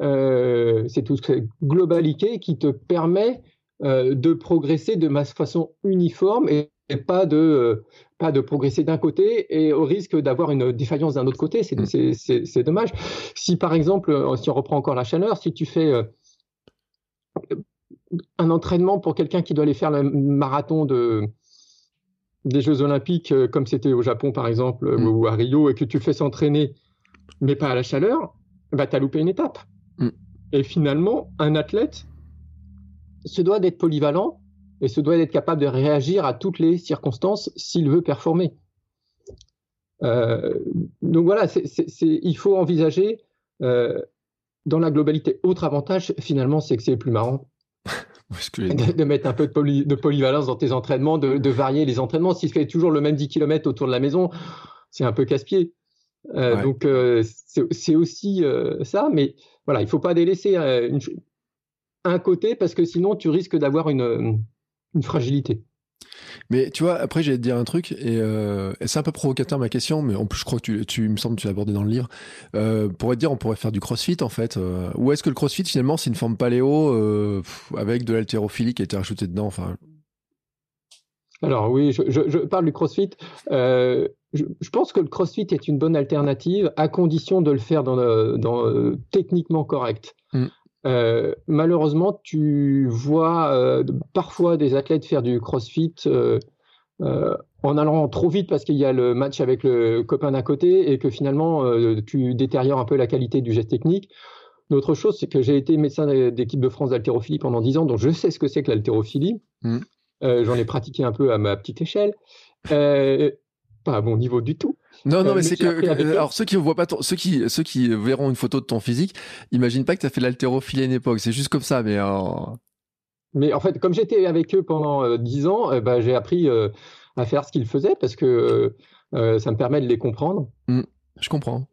euh, c'est toute cette globalité qui te permet euh, de progresser de façon uniforme et, pas de pas de progresser d'un côté et au risque d'avoir une défaillance d'un autre côté. C'est mmh. dommage. Si par exemple, si on reprend encore la chaleur, si tu fais un entraînement pour quelqu'un qui doit aller faire le marathon de des Jeux Olympiques, euh, comme c'était au Japon par exemple, mm. ou à Rio, et que tu fais s'entraîner, mais pas à la chaleur, bah, tu as loupé une étape. Mm. Et finalement, un athlète se doit d'être polyvalent et se doit d'être capable de réagir à toutes les circonstances s'il veut performer. Euh, donc voilà, il faut envisager euh, dans la globalité. Autre avantage, finalement, c'est que c'est plus marrant de, mettre un peu de, polyvalence dans tes entraînements, de, varier les entraînements. Si tu fais toujours le même 10 km autour de la maison, c'est un peu casse-pied. Euh, donc euh, c'est aussi euh, ça, mais voilà, il faut pas délaisser un côté parce que sinon tu risques d'avoir une, une fragilité. Mais tu vois, après, j'allais te dire un truc, euh, et, c'est un peu provocateur ma question, mais en plus, je crois que tu, tu me semble que tu l'as abordé dans le livre. Euh, pourrait te dire, on pourrait faire du crossfit, en fait. Euh, ou est-ce que le crossfit, finalement, c'est une forme paléo euh, avec de l'haltérophilie qui a été rajoutée dedans enfin... Alors, oui, je, je, je, parle du crossfit. Je, je, pense que le crossfit est une bonne alternative à condition de le faire dans, dans techniquement correct. Mm. Euh, malheureusement, tu vois euh, parfois des athlètes faire du crossfit euh, en allant trop vite parce qu'il y a le match avec le copain d'à côté et que finalement tu détériores un peu la qualité du geste technique. L'autre chose, c'est que j'ai été médecin d'équipe de France d'haltérophilie pendant 10 ans, donc je sais ce que c'est que l'haltérophilie. Mmh. J'en ai pratiqué un peu à ma petite échelle. pas à bon niveau du tout. Non, non, euh, mais, c'est que, alors ceux qui voient pas ceux qui, ceux qui verront une photo de ton physique, imagine pas que tu as fait l'haltérophilie à une époque. C'est juste comme ça, mais. Euh... Mais en fait, comme j'étais avec eux pendant dix ans, bah, j'ai appris à faire ce qu'ils faisaient parce que ça me permet de les comprendre. Mmh, je comprends.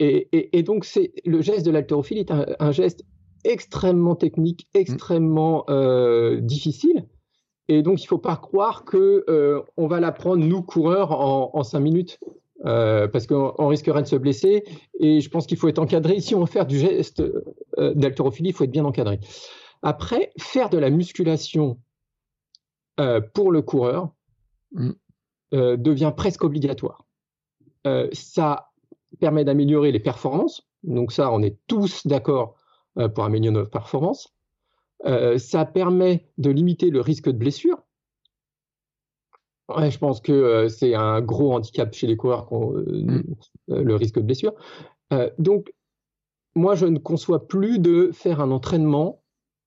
Et, donc, c'est le geste de l'haltérophilie est un, geste extrêmement technique, mmh. extrêmement difficile. Et donc, il ne faut pas croire que on va l'apprendre, nous, coureurs, en, cinq minutes. Parce qu'on risquerait de se blesser. Et je pense qu'il faut être encadré. Si on veut faire du geste d'haltérophilie, il faut être bien encadré. Après, faire de la musculation pour le coureur mmh. devient presque obligatoire. ça permet d'améliorer les performances. Donc ça, on est tous d'accord pour améliorer nos performances. Euh, ça permet de limiter le risque de blessure. Je pense que euh, c'est un gros handicap chez les coureurs, euh, mm. le risque de blessure. donc, moi, je ne conçois plus de faire un entraînement,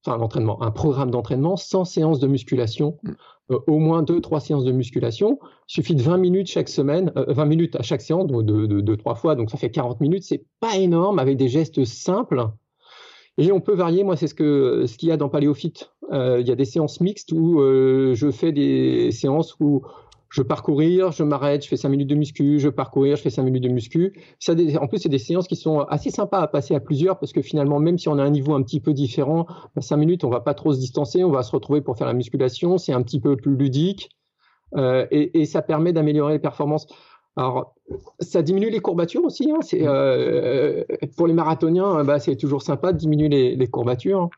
enfin un entraînement, un programme d'entraînement sans séance de musculation, mm. au moins deux, trois séances de musculation. Il suffit de 20 minutes chaque semaine, 20 minutes à chaque séance, donc de, de, trois fois, donc ça fait 40 minutes. C'est pas énorme, avec des gestes simples et on peut varier, moi c'est ce ce qu'il y a dans Paléophyte. Euh, il y a des séances mixtes où euh, je fais des séances où je parcourir, je m'arrête, je fais 5 minutes de muscu, je parcourir, je fais 5 minutes de muscu. Ça, en plus, c'est des séances qui sont assez sympas à passer à plusieurs parce que finalement, même si on a un niveau un petit peu différent, 5 bah, minutes, on va pas trop se distancer, on va se retrouver pour faire la musculation, c'est un petit peu plus ludique euh, et, ça permet d'améliorer les performances. Alors, ça diminue les courbatures aussi. Hein. C'est, euh, pour les marathoniens, bah, c'est toujours sympa de diminuer les, courbatures.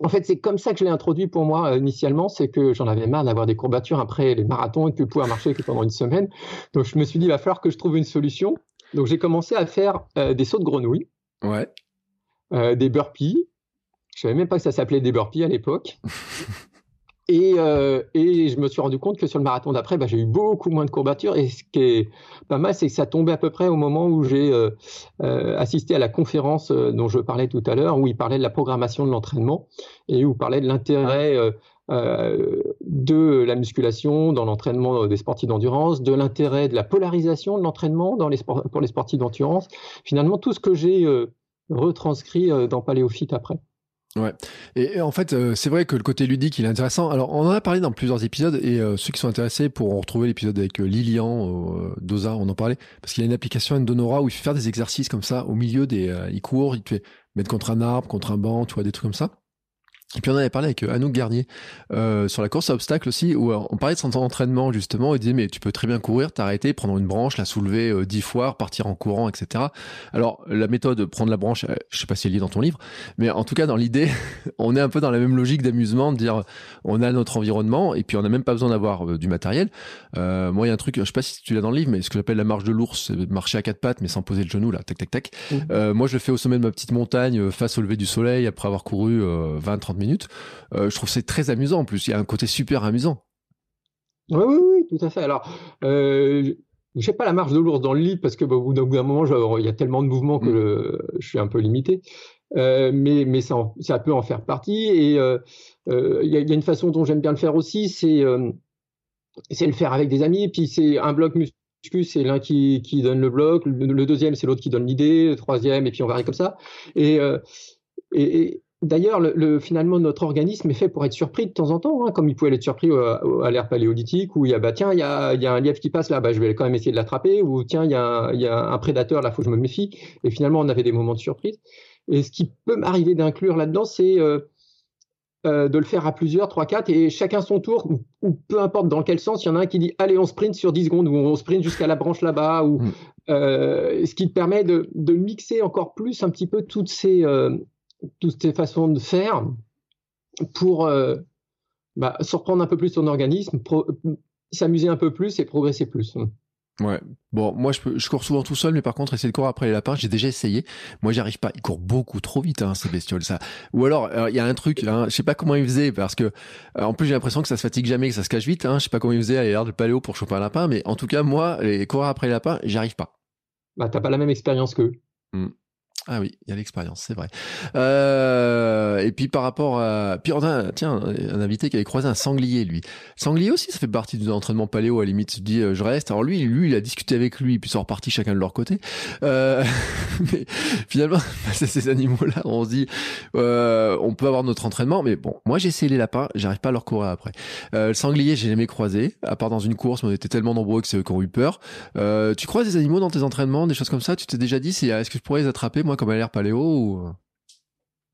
En fait, c'est comme ça que je l'ai introduit pour moi euh, initialement, c'est que j'en avais marre d'avoir des courbatures après les marathons et de pouvoir marcher que pendant une semaine. Donc, je me suis dit, il va falloir que je trouve une solution. Donc, j'ai commencé à faire euh, des sauts de grenouille, ouais. des burpees. Je savais même pas que ça s'appelait des burpees à l'époque. Et, euh, et, je me suis rendu compte que sur le marathon d'après, bah, j'ai eu beaucoup moins de courbatures. Et ce qui est pas mal, c'est que ça tombait à peu près au moment où j'ai euh, euh, assisté à la conférence euh, dont je parlais tout à l'heure, où il parlait de la programmation de l'entraînement et où il parlait de l'intérêt euh, de la musculation dans l'entraînement des sportifs d'endurance, de l'intérêt de la polarisation de l'entraînement les pour les sportifs d'endurance. Finalement, tout ce que j'ai retranscrit dans Paléophyte après. Ouais. Et, en fait, euh, c'est vrai que le côté ludique, il est intéressant. Alors, on en a parlé dans plusieurs épisodes, et euh, ceux qui sont intéressés pourront retrouver l'épisode avec euh, Lilian Doza, on en parlait, parce qu'il a une application Endonora où il fait faire des exercices comme ça au milieu des, il court, il te fait mettre contre un arbre, contre un banc, tu vois, des trucs comme ça. Et puis on avait parlé avec euh, Anouk Garnier euh, sur la course à obstacles aussi, où euh, on parlait de son entraînement justement, il disait mais tu peux très bien courir, t'arrêter, prendre une branche, la soulever euh, dix fois, partir en courant, etc. Alors la méthode, prendre la branche, je sais pas si elle est dans ton livre, mais en tout cas dans l'idée, on est un peu dans la même logique d'amusement, de dire on a notre environnement et puis on n'a même pas besoin d'avoir du matériel. moi il y a un truc, je sais pas si tu l'as dans le livre, mais ce que j'appelle la marche de l'ours, c'est marcher à quatre pattes mais sans poser le genou là, tac tac tac. Mmh. moi je le fais au sommet de ma petite montagne face au lever du soleil après avoir couru 20-30 minutes minutes. Euh, je trouve c'est très amusant en plus. Il y a un côté super amusant. Oui, oui, oui, tout à fait. Alors, euh, je n'ai pas la marge de l'ours dans le lit parce que bah, au bout d'un moment, il y a tellement de mouvements que mm. je suis un peu limité. Euh, mais mais ça, ça, peut en faire partie. Et euh, il y, a une façon dont j'aime bien le faire aussi, c'est le faire avec des amis. Puis c'est un bloc muscu, c'est l'un qui, qui donne le bloc, le, deuxième c'est l'autre qui donne l'idée, le troisième, et puis on varie comme ça. Et, et, D'ailleurs, le, finalement, notre organisme est fait pour être surpris de temps en temps, hein, comme il pouvait être surpris à l'ère paléolithique, où il y a, bah, tiens, il y a, un lièvre qui passe là, bah, je vais quand même essayer de l'attraper, ou tiens, il y, a, un prédateur là, faut que je me méfie. Et finalement, on avait des moments de surprise. Et ce qui peut m'arriver d'inclure là-dedans, c'est euh, euh, de le faire à plusieurs, trois, quatre, et chacun son tour, ou, peu importe dans quel sens, il y en a un qui dit, allez, on sprint sur 10 secondes, ou on sprint jusqu'à la branche là-bas, ou mm. euh, ce qui te permet de, de, mixer encore plus un petit peu toutes ces toutes ces façons de faire pour euh, bah, surprendre un peu plus ton organisme, s'amuser un peu plus et progresser plus. Ouais. Bon, moi je, peux, je cours souvent tout seul, mais par contre essayer de courir après les lapins, j'ai déjà essayé. Moi j'y arrive pas. Ils courent beaucoup trop vite, hein, ces bestioles. Ça. Ou alors il y a un truc, hein, je sais pas comment ils faisaient parce que euh, en plus j'ai l'impression que ça se fatigue jamais, que ça se cache vite. Hein. Je sais pas comment ils faisaient à l'air de paléo pour choper un lapin, mais en tout cas moi les courir après les lapins, j'y arrive pas. Bah t'as pas la même expérience qu'eux. Hmm. Ah oui, il y a l'expérience, c'est vrai. Euh, et puis par rapport à, puis on a, tiens, un invité qui avait croisé un sanglier, lui. Sanglier aussi, ça fait partie de l'entraînement paléo. À la limite, tu dis, euh, je reste. Alors lui, lui, il a discuté avec lui, puis ils sont repartis chacun de leur côté. Euh, mais finalement, c'est ces animaux-là. On se dit, euh, on peut avoir notre entraînement, mais bon, moi j'ai essayé les lapins, j'arrive pas à leur courir après. Euh, le sanglier, j'ai jamais croisé, à part dans une course, mais on était tellement nombreux que c'est eux qui ont eu peur. Tu croises des animaux dans tes entraînements, des choses comme ça? Tu t'es déjà dit, c'est, est-ce que je pourrais les attraper moi comme à l'air paléo ou...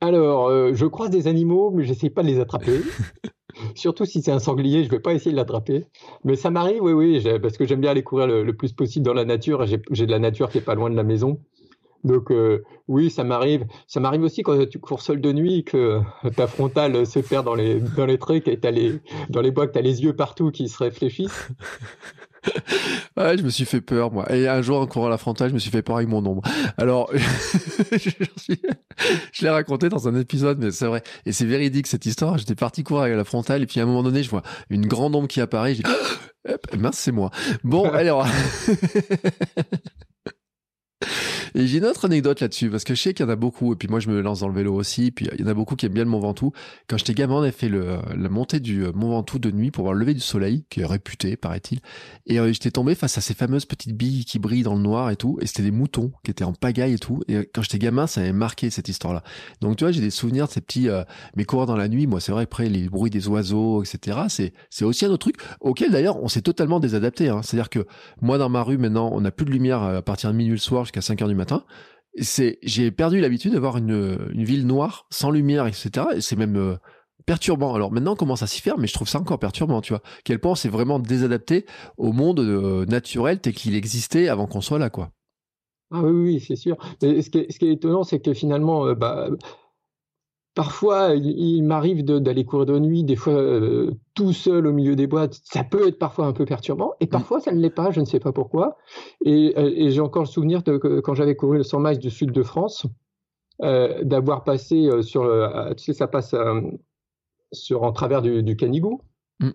Alors, euh, je croise des animaux, mais j'essaie pas de les attraper. Surtout si c'est un sanglier, je vais pas essayer de l'attraper. Mais ça m'arrive, oui, oui, parce que j'aime bien aller courir le, plus possible dans la nature. J'ai de la nature qui est pas loin de la maison. Donc euh, oui, ça m'arrive. Ça m'arrive aussi quand tu cours seul de nuit que ta frontale se perd dans les dans les trucs et as les dans les bois que as les yeux partout qui se réfléchissent. ouais, je me suis fait peur, moi. Et un jour, en courant à la frontale, je me suis fait peur avec mon ombre. Alors, je l'ai raconté dans un épisode, mais c'est vrai. Et c'est véridique, cette histoire. J'étais parti courir avec la frontale, et puis à un moment donné, je vois une grande ombre qui apparaît. J'ai mince, c'est moi. Bon, alors. Et j'ai une autre anecdote là-dessus, parce que je sais qu'il y en a beaucoup, et puis moi je me lance dans le vélo aussi, puis il y en a beaucoup qui aiment bien le Mont Ventoux. Quand j'étais gamin, on avait fait le, la montée du euh, Mont Ventoux de nuit pour voir le lever du soleil, qui est réputé, paraît-il. Et euh, j'étais tombé face à ces fameuses petites billes qui brillent dans le noir et tout, et c'était des moutons qui étaient en pagaille et tout. Et euh, quand j'étais gamin, ça avait marqué cette histoire-là. Donc tu vois, j'ai des souvenirs de ces petits, mais courir dans la nuit, moi c'est vrai, après les bruits des oiseaux, etc., c'est, c'est aussi un autre truc auquel d'ailleurs on s'est totalement désadapté. Hein. C'est-à-dire que moi dans ma rue maintenant, on n'a plus de lumière à partir de minuit le soir jusqu'à 5 heures du matin. C'est, j'ai perdu l'habitude d'avoir une, une ville noire, sans lumière, etc. Et c'est même euh, perturbant. Alors maintenant, on commence à s'y faire, mais je trouve ça encore perturbant, tu vois. Quel point c'est vraiment désadapté au monde euh, naturel tel qu'il existait avant qu'on soit là, quoi. Ah oui, oui, c'est sûr. Mais ce qui est, ce qui est étonnant, c'est que finalement, euh, bah, Parfois, il, m'arrive d'aller courir de nuit, des fois euh, tout seul au milieu des boîtes. Ça peut être parfois un peu perturbant, et mm. parfois ça ne l'est pas, je ne sais pas pourquoi. Et, euh, j'ai encore le souvenir de quand j'avais couru le 100 miles du sud de France, euh, d'avoir passé sur le, tu sais, ça passe sur en travers du, Canigou, mm.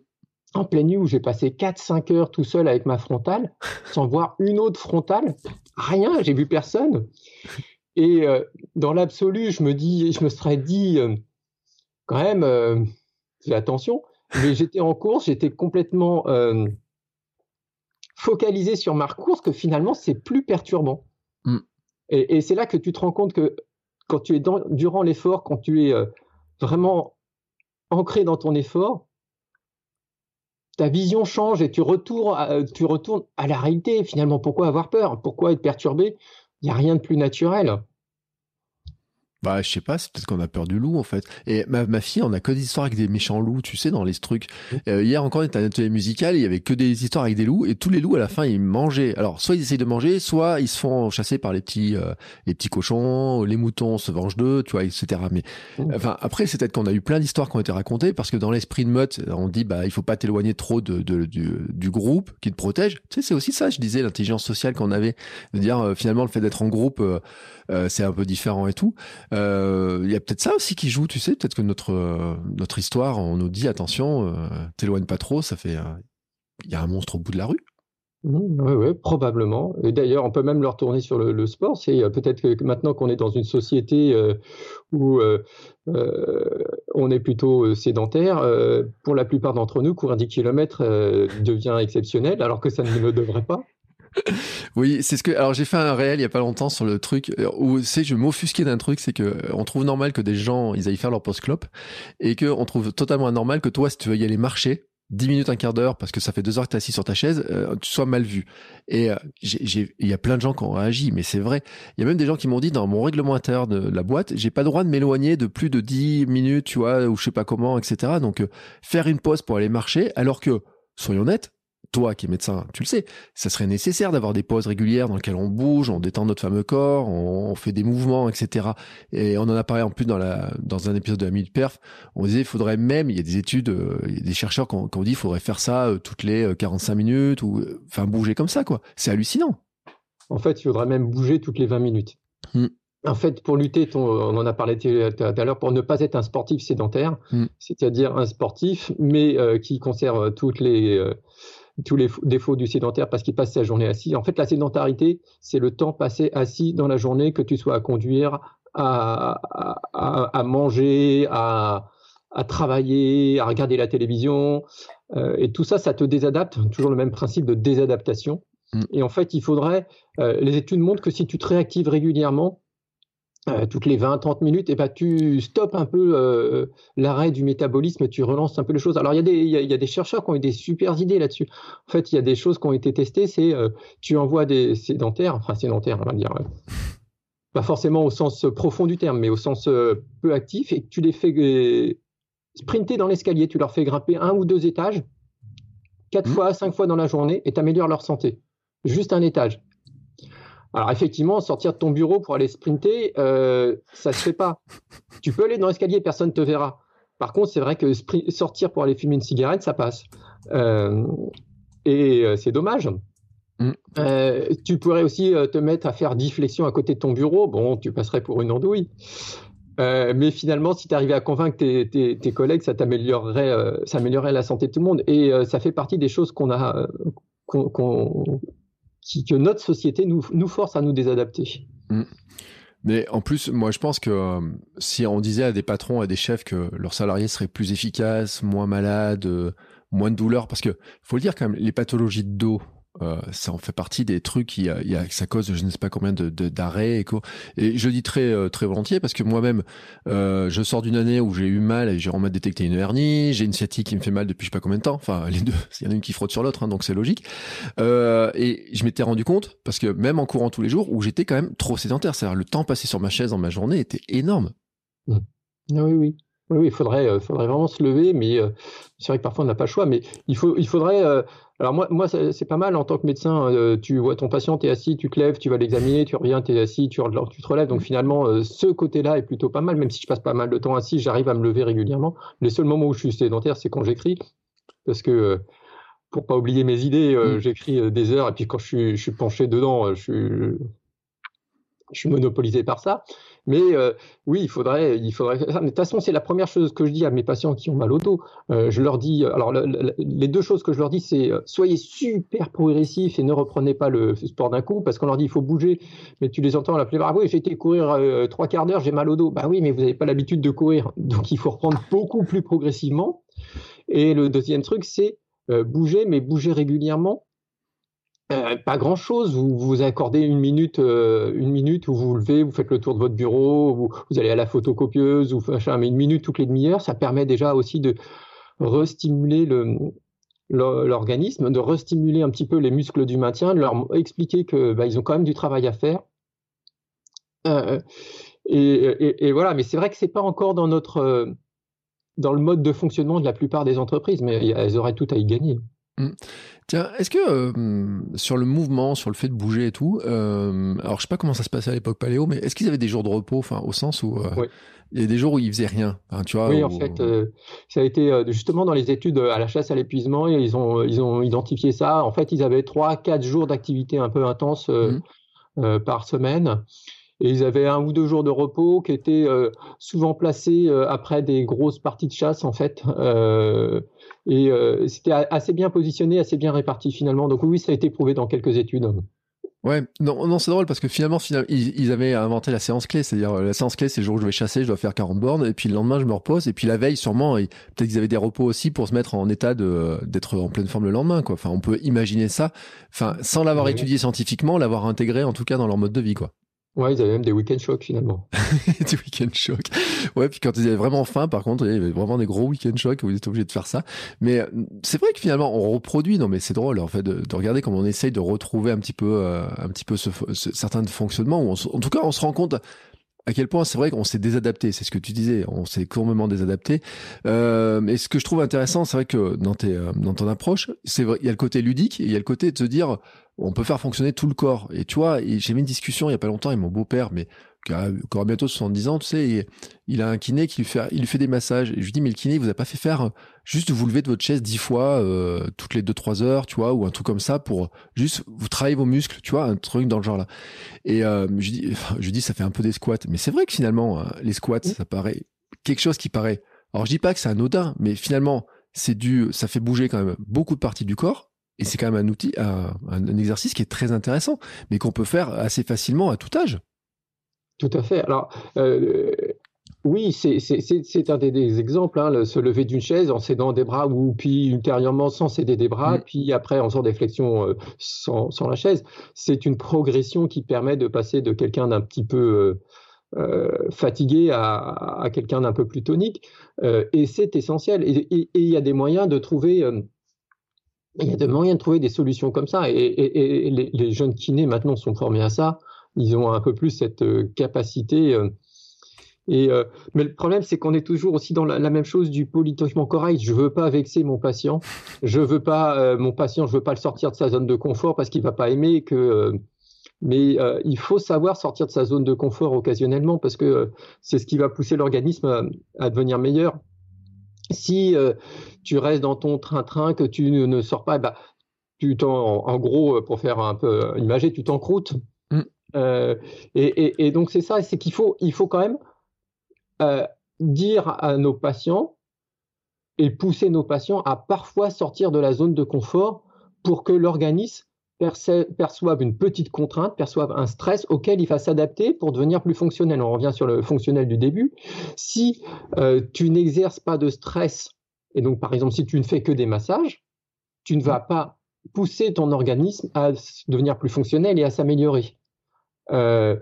en pleine nuit où j'ai passé 4-5 heures tout seul avec ma frontale, sans voir une autre frontale, rien, j'ai vu personne. Et euh, dans l'absolu, je me dis, je me serais dit, euh, quand même, euh, fais attention. Mais j'étais en course, j'étais complètement focalisé sur ma course, que finalement, c'est plus perturbant. Mm. Et, c'est là que tu te rends compte que quand tu es dans, durant l'effort, quand tu es vraiment ancré dans ton effort, ta vision change et tu retournes, tu retournes à la réalité. Finalement, pourquoi avoir peur? Pourquoi être perturbé? N'y a rien de plus naturel. Bah, je sais pas, c'est peut-être qu'on a peur du loup, en fait. Et ma, ma fille, on a que des histoires avec des méchants loups, tu sais, dans les trucs. Mmh. Euh, hier encore, on était à un atelier musical, il y avait que des histoires avec des loups, et tous les loups, à la fin, ils mangeaient. Alors, soit ils essayent de manger, soit ils se font chasser par les petits, euh, les petits cochons, les moutons se vengent d'eux, tu vois, etc. Mais, mmh. enfin, après, c'est peut-être qu'on a eu plein d'histoires qui ont été racontées, parce que dans l'esprit de meute, on dit, bah, il faut pas t'éloigner trop de, de, du, du, groupe qui te protège. Tu sais, c'est aussi ça, je disais, l'intelligence sociale qu'on avait, de dire, euh, finalement, le fait d'être en groupe, c'est un peu différent et tout. Euh, y a peut-être ça aussi qui joue, tu sais, peut-être que notre euh, notre histoire, on nous dit attention, euh, t'éloigne pas trop, ça fait, il euh, y a un monstre au bout de la rue. oui, oui, probablement. Et d'ailleurs, on peut même le retourner sur le, sport. C'est peut-être que maintenant qu'on est dans une société où on est plutôt sédentaire, pour la plupart d'entre nous, courir 10 km devient exceptionnel, alors que ça ne le devrait pas. oui, c'est ce que. Alors j'ai fait un réel il y a pas longtemps sur le truc euh, où c'est je m'offusquais d'un truc, c'est que euh, on trouve normal que des gens ils aillent faire leur post clope et que on trouve totalement anormal que toi si tu veux y aller marcher 10 minutes, un quart d'heure, parce que ça fait deux heures que tu assis sur ta chaise, euh, tu sois mal vu. Et il y a plein de gens qui ont réagi, mais c'est vrai. Il y a même des gens qui m'ont dit, dans mon règlement intérieur de la boîte, j'ai pas le droit de m'éloigner de plus de 10 minutes, tu vois, ou je sais pas comment, etc. Donc, faire une pause pour aller marcher, alors que, soyons honnêtes, toi qui es médecin, tu le sais, ça serait nécessaire d'avoir des pauses régulières dans lesquelles on bouge, on détend notre fameux corps, on, fait des mouvements, etc. Et on en a parlé en plus dans, la, dans un épisode de la Minute Perf, on disait il faudrait même, il y a des études, euh, il y a des chercheurs qui ont, dit il faudrait faire ça euh, toutes les 45 euh, minutes, ou enfin bouger comme ça, quoi. C'est hallucinant. En fait, il faudrait même bouger toutes les 20 minutes. Hmm. En fait, pour lutter, on en a parlé tout à l'heure, pour ne pas être un sportif sédentaire, hmm. c'est-à-dire un sportif, mais qui conserve toutes les tous les défauts du sédentaire parce qu'il passe sa journée assis. En fait, la sédentarité, c'est le temps passé assis dans la journée, que tu sois à conduire, à, à, manger, à, à, travailler, à regarder la télévision. Euh, et tout ça, ça te désadapte. Toujours le même principe de désadaptation. Mm. Et en fait, il faudrait. Euh, les études montrent que si tu te réactives régulièrement, euh, toutes les 20-30 minutes, et eh ben, tu stoppes un peu euh, l'arrêt du métabolisme, tu relances un peu les choses. Alors, il y, a des, il, y a, des chercheurs qui ont eu des super idées là-dessus. En fait, il y a des choses qui ont été testées, c'est euh, tu envoies des sédentaires, enfin sédentaires, on va dire, pas forcément au sens profond du terme, mais au sens peu actif, et tu les fais sprinter dans l'escalier, tu leur fais grimper un ou deux étages, quatre mmh. fois, cinq fois dans la journée, et tu améliores leur santé. Juste un étage. Alors effectivement, sortir de ton bureau pour aller sprinter, euh, ça se fait pas. Tu peux aller dans l'escalier, personne te verra. Par contre, c'est vrai que sortir pour aller fumer une cigarette, ça passe. Euh, et euh, c'est dommage. Mm. Euh, tu pourrais aussi te mettre à faire 10 flexions à côté de ton bureau. Bon, tu passerais pour une andouille. mais finalement, si tu arrivais à convaincre tes, tes collègues, ça t'améliorerait, ça améliorerait la santé de tout le monde. Et ça fait partie des choses qu'on a, qu'on que notre société nous, nous force à nous désadapter. Mm. Mais en plus, moi, je pense que euh, si on disait à des patrons, à des chefs que leurs salariés seraient plus efficaces, moins malades, euh, moins de douleurs, parce que faut le dire quand même, les pathologies de dos, euh, ça en fait partie des trucs qui a, il ça cause je ne sais pas combien de d'arrêts et, et je dis très euh, très volontiers parce que moi-même euh, je sors d'une année où j'ai eu mal et j'ai remis détecté une hernie j'ai une sciatique qui me fait mal depuis je sais pas combien de temps enfin les deux il y en a une qui frotte sur l'autre hein, donc c'est logique et je m'étais rendu compte parce que même en courant tous les jours où j'étais quand même trop sédentaire c'est-à-dire le temps passé sur ma chaise dans ma journée était énorme mmh. ah oui oui oui, il faudrait, vraiment se lever, mais c'est vrai que parfois on n'a pas le choix. Mais il, faut, il faudrait. Euh, alors moi, moi c'est pas mal en tant que médecin. tu vois ton patient, tu es assis, tu te lèves, tu vas l'examiner, tu reviens, tu es assis, tu, tu te relèves. Donc finalement, ce côté-là est plutôt pas mal. Même si je passe pas mal de temps assis, j'arrive à me lever régulièrement. Les seuls moments où je suis sédentaire, c'est quand j'écris, parce que pour pas oublier mes idées, mmh. j'écris des heures. Et puis quand je suis, je suis penché dedans, je suis, je suis monopolisé par ça. Mais euh, oui, il faudrait, il faudrait ça. De toute façon, c'est la première chose que je dis à mes patients qui ont mal au dos. Euh, je leur dis, alors les deux choses que je leur dis, c'est euh, soyez super progressifs et ne reprenez pas le sport d'un coup, parce qu'on leur dit il faut bouger, mais tu les entends la plupart. Ah oui, j'ai été courir trois quarts d'heure, j'ai mal au dos. Bah oui, mais vous n'avez pas l'habitude de courir, donc il faut reprendre beaucoup plus progressivement. Et le deuxième truc, c'est bouger, mais bouger régulièrement euh, pas grand chose. Vous vous accordez une minute, euh, une minute où vous vous levez, vous faites le tour de votre bureau, vous, allez à la photocopieuse, ou mais une minute toutes les demi-heures, ça permet déjà aussi de restimuler le, l'organisme, de restimuler un petit peu les muscles du maintien, de leur expliquer que bah, ils ont quand même du travail à faire. Euh, et, et, voilà, mais c'est vrai que c'est pas encore dans notre dans le mode de fonctionnement de la plupart des entreprises, mais elles auraient tout à y gagner. Mmh. Tiens, est-ce que euh, sur le mouvement, sur le fait de bouger et tout, euh, alors je sais pas comment ça se passait à l'époque paléo, mais est-ce qu'ils avaient des jours de repos, enfin au sens où euh, il y a des jours où ils faisaient rien, hein, tu vois Oui, en fait, ça a été justement dans les études à la chasse à l'épuisement, ils ont ils ont identifié ça. En fait, ils avaient trois, quatre jours d'activité un peu intense mmh. par semaine. Et ils avaient un ou deux jours de repos qui étaient souvent placés après des grosses parties de chasse en fait. Et euh, c'était assez bien positionné, assez bien réparti finalement. Donc oui, ça a été prouvé dans quelques études. Ouais, non, non c'est drôle parce que finalement, finalement ils, avaient inventé la séance clé, c'est-à-dire la séance clé, c'est le jour où je vais chasser, je dois faire 40 bornes, et puis le lendemain, je me repose, et puis la veille, sûrement, peut-être qu'ils avaient des repos aussi pour se mettre en état d'être en pleine forme le lendemain, quoi. Enfin, on peut imaginer ça, enfin, sans l'avoir étudié scientifiquement, l'avoir intégré en tout cas dans leur mode de vie, quoi. Ouais, ils avaient même des week-end shocks finalement. des week-end shocks. Ouais, puis quand ils avaient vraiment faim, par contre, il y avait vraiment des gros week-end shocks où ils étaient obligés de faire ça. Mais euh, c'est vrai que finalement, on reproduit. Non, mais c'est drôle en fait de, regarder comment on essaye de retrouver un petit peu, euh, un petit peu ce, certains fonctionnements. Où en tout cas, on se rend compte à quel point c'est vrai qu'on s'est désadapté. C'est ce que tu disais. On s'est courbement désadapté. Euh, et ce que je trouve intéressant, c'est vrai que dans tes, euh, dans ton approche, c'est il y a le côté ludique et il y a le côté de se dire on peut faire fonctionner tout le corps. Et tu vois, j'ai eu une discussion il y a pas longtemps avec mon beau-père, mais qui a encore bientôt 70 ans, tu sais, il a un kiné qui lui fait, il lui fait des massages. Et je lui dis, mais le kiné, il vous a pas fait faire juste vous lever de votre chaise dix fois euh, toutes les deux trois heures, tu vois, ou un truc comme ça pour juste vous travailler vos muscles, tu vois, un truc dans le genre là. Et euh, je dis, je dis, ça fait un peu des squats, mais c'est vrai que finalement, hein, les squats, ça paraît quelque chose qui paraît. Alors je dis pas que c'est anodin, mais finalement, c'est du, ça fait bouger quand même beaucoup de parties du corps Et c'est quand même un outil, un, exercice qui est très intéressant, mais qu'on peut faire assez facilement à tout âge. Tout à fait. Alors, euh, oui, c'est un des, exemples, hein, se lever d'une chaise en cédant des bras ou puis ultérieurement sans céder des bras, mm. puis après en faisant des flexions euh, sans, la chaise. C'est une progression qui permet de passer de quelqu'un d'un petit peu euh, fatigué à, quelqu'un d'un peu plus tonique. et c'est essentiel. Et il y a des moyens de trouver il y a des moyens de trouver des solutions comme ça. Et, les, jeunes kinés maintenant sont formés à ça. Ils ont un peu plus cette euh, capacité. Euh, et, euh, mais le problème, c'est qu'on est toujours aussi dans la, même chose du politiquement correct. Je veux pas vexer mon patient. Je veux pas mon patient. Je veux pas le sortir de sa zone de confort parce qu'il va pas aimer que. mais il faut savoir sortir de sa zone de confort occasionnellement parce que c'est ce qui va pousser l'organisme à, devenir meilleur. Si tu restes dans ton train-train, que tu ne, sors pas, bah, tu en, gros, pour faire un peu imagé, tu t'encroutes. Mm. Euh, et, donc c'est ça, c'est qu'il faut, il faut quand même euh, dire à nos patients et pousser nos patients à parfois sortir de la zone de confort pour que l'organisme perçoive une petite contrainte, perçoive un stress auquel il va s'adapter pour devenir plus fonctionnel. On revient sur le fonctionnel du début. Si euh, tu n'exerces pas de stress et donc, par exemple, si tu ne fais que des massages, tu ne vas pas pousser ton organisme à devenir plus fonctionnel et à s'améliorer. Euh,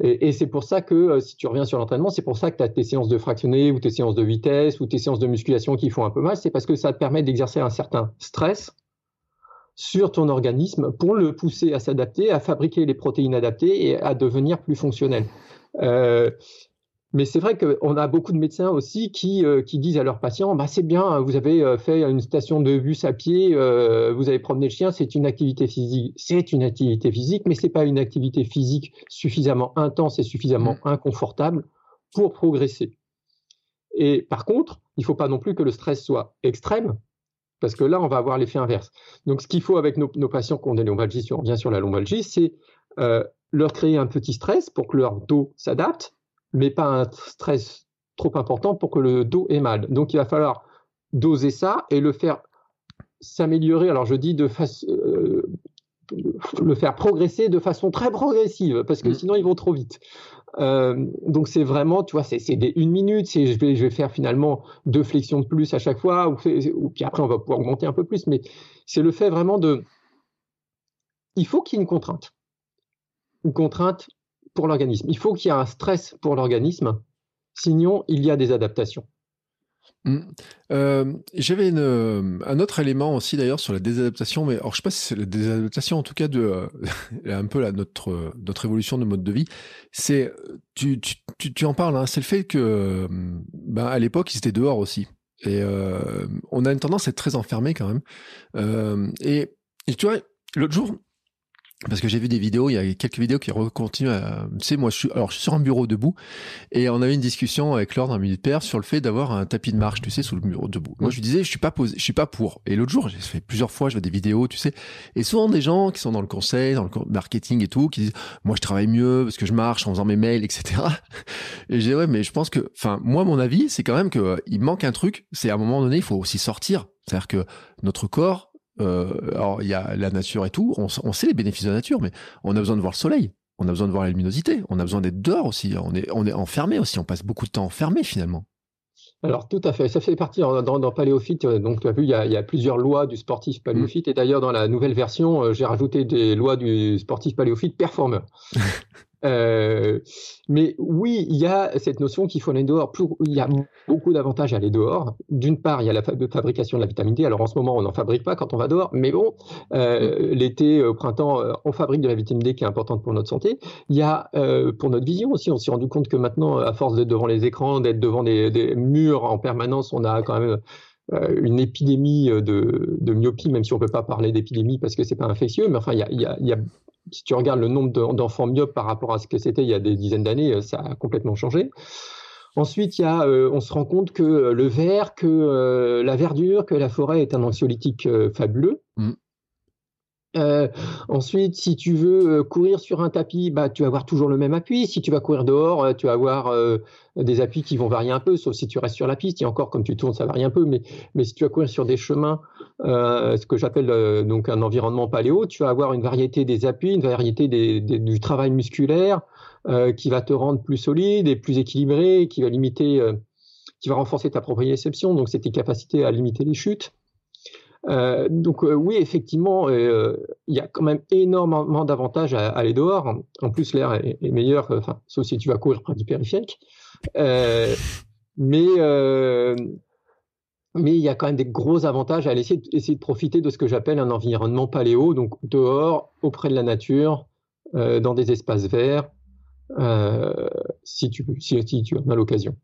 et, c'est pour ça que, euh, si tu reviens sur l'entraînement, c'est pour ça que tu as tes séances de fractionné ou tes séances de vitesse ou tes séances de musculation qui font un peu mal, c'est parce que ça te permet d'exercer un certain stress sur ton organisme pour le pousser à s'adapter, à fabriquer les protéines adaptées et à devenir plus fonctionnel. Euh, mais c'est vrai qu'on a beaucoup de médecins aussi qui, euh, qui disent à leurs patients bah, c'est bien, vous avez euh, fait une station de bus à pied, euh, vous avez promené le chien, c'est une activité physique. C'est une activité physique, mais ce n'est pas une activité physique suffisamment intense et suffisamment mmh. inconfortable pour progresser. Et par contre, il ne faut pas non plus que le stress soit extrême, parce que là, on va avoir l'effet inverse. Donc, ce qu'il faut avec nos, nos patients qui ont des lombalgies, si on revient sur la lombalgie, c'est leur créer un petit stress pour que leur dos s'adapte mais pas un stress trop important pour que le dos ait mal. Donc il va falloir doser ça et le faire s'améliorer. Alors je dis de façon euh, le faire progresser de façon très progressive parce que mmh. sinon ils vont trop vite. Euh, donc c'est vraiment, tu vois, c'est des une minute. C'est je vais je vais faire finalement deux flexions de plus à chaque fois ou, ou puis après on va pouvoir augmenter un peu plus. Mais c'est le fait vraiment de, il faut qu'il y ait une contrainte, une contrainte pour l'organisme. Il faut qu'il y ait un stress pour l'organisme, sinon il y a des adaptations. Mmh. Euh, j'avais un autre élément aussi d'ailleurs sur la désadaptation, mais alors je sais pas si c'est la désadaptation en tout cas de euh, un peu notre notre évolution de mode de vie. C'est tu, tu, tu, en parles, hein, c'est le fait que ben, à l'époque ils étaient dehors aussi et euh, on a une tendance à être très enfermé quand même. et, et tu vois l'autre jour parce que j'ai vu des vidéos, il y a quelques vidéos qui continuent à, tu sais, moi, je suis, alors, je suis sur un bureau debout, et on avait une discussion avec Laure d'un minute père sur le fait d'avoir un tapis de marche, tu sais, sous le bureau debout. Moi, je lui disais, je suis pas posé, je suis pas pour. Et l'autre jour, j'ai fait plusieurs fois, je vois des vidéos, tu sais, et souvent des gens qui sont dans le conseil, dans le marketing et tout, qui disent, moi, je travaille mieux parce que je marche en faisant mes mails, etc. Et j'ai ouais, mais je pense que, enfin, moi, mon avis, c'est quand même que euh, il manque un truc, c'est à un moment donné, il faut aussi sortir. C'est-à-dire que notre corps, euh, alors il y a la nature et tout, on, sait les bénéfices de la nature, mais on a besoin de voir le soleil, on a besoin de voir la luminosité, on a besoin d'être dehors aussi, on est, on est enfermé aussi, on passe beaucoup de temps enfermé finalement. Alors tout à fait, ça fait partie dans, dans, Paléophyte, euh, donc tu as vu, il y a, plusieurs lois du sportif paléophyte, mm. et d'ailleurs dans la nouvelle version, euh, j'ai rajouté des lois du sportif paléophyte performeur. Euh, mais oui, il y a cette notion qu'il faut aller dehors. il y a beaucoup d'avantages à aller dehors. D'une part, il y a la fabrication de la vitamine D. Alors en ce moment, on n'en fabrique pas quand on va dehors, mais bon, euh, mm. l'été, au printemps, euh, on fabrique de la vitamine D qui est importante pour notre santé. Il y a pour notre vision aussi. On s'est rendu compte que maintenant, à force d'être devant les écrans, d'être devant des, murs en permanence, on a quand même une épidémie de, myopie, même si on peut pas parler d'épidémie parce que c'est pas infectieux, mais enfin, il y a, il y a si tu regardes le nombre d'enfants myopes par rapport à ce que c'était il y a des dizaines d'années, euh, ça a complètement changé. Ensuite, il y a, euh, on se rend compte que euh, le verre, que la verdure, que la forêt est un anxiolytique fabuleux. Mm. Euh, ensuite, si tu veux courir sur un tapis, bah, tu vas avoir toujours le même appui. Si tu vas courir dehors, tu vas avoir des appuis qui vont varier un peu, sauf si tu restes sur la piste. Et encore, comme tu tournes, ça varie un peu. Mais, mais si tu vas courir sur des chemins, ce que j'appelle donc un environnement paléo, tu vas avoir une variété des appuis, une variété du travail musculaire qui va te rendre plus solide et plus équilibré, qui va limiter, qui va renforcer ta proprioception, donc c'est tes capacités à limiter les chutes. Euh, donc euh, oui, effectivement, euh, il y a quand même énormément d'avantages à, aller dehors. En plus, l'air est, meilleur, enfin, sauf si tu vas courir près du périphérique. mais mais il y a quand même des gros avantages à essayer, de profiter de ce que j'appelle un environnement paléo, donc dehors, auprès de la nature, dans des espaces verts, si, si tu en as l'occasion.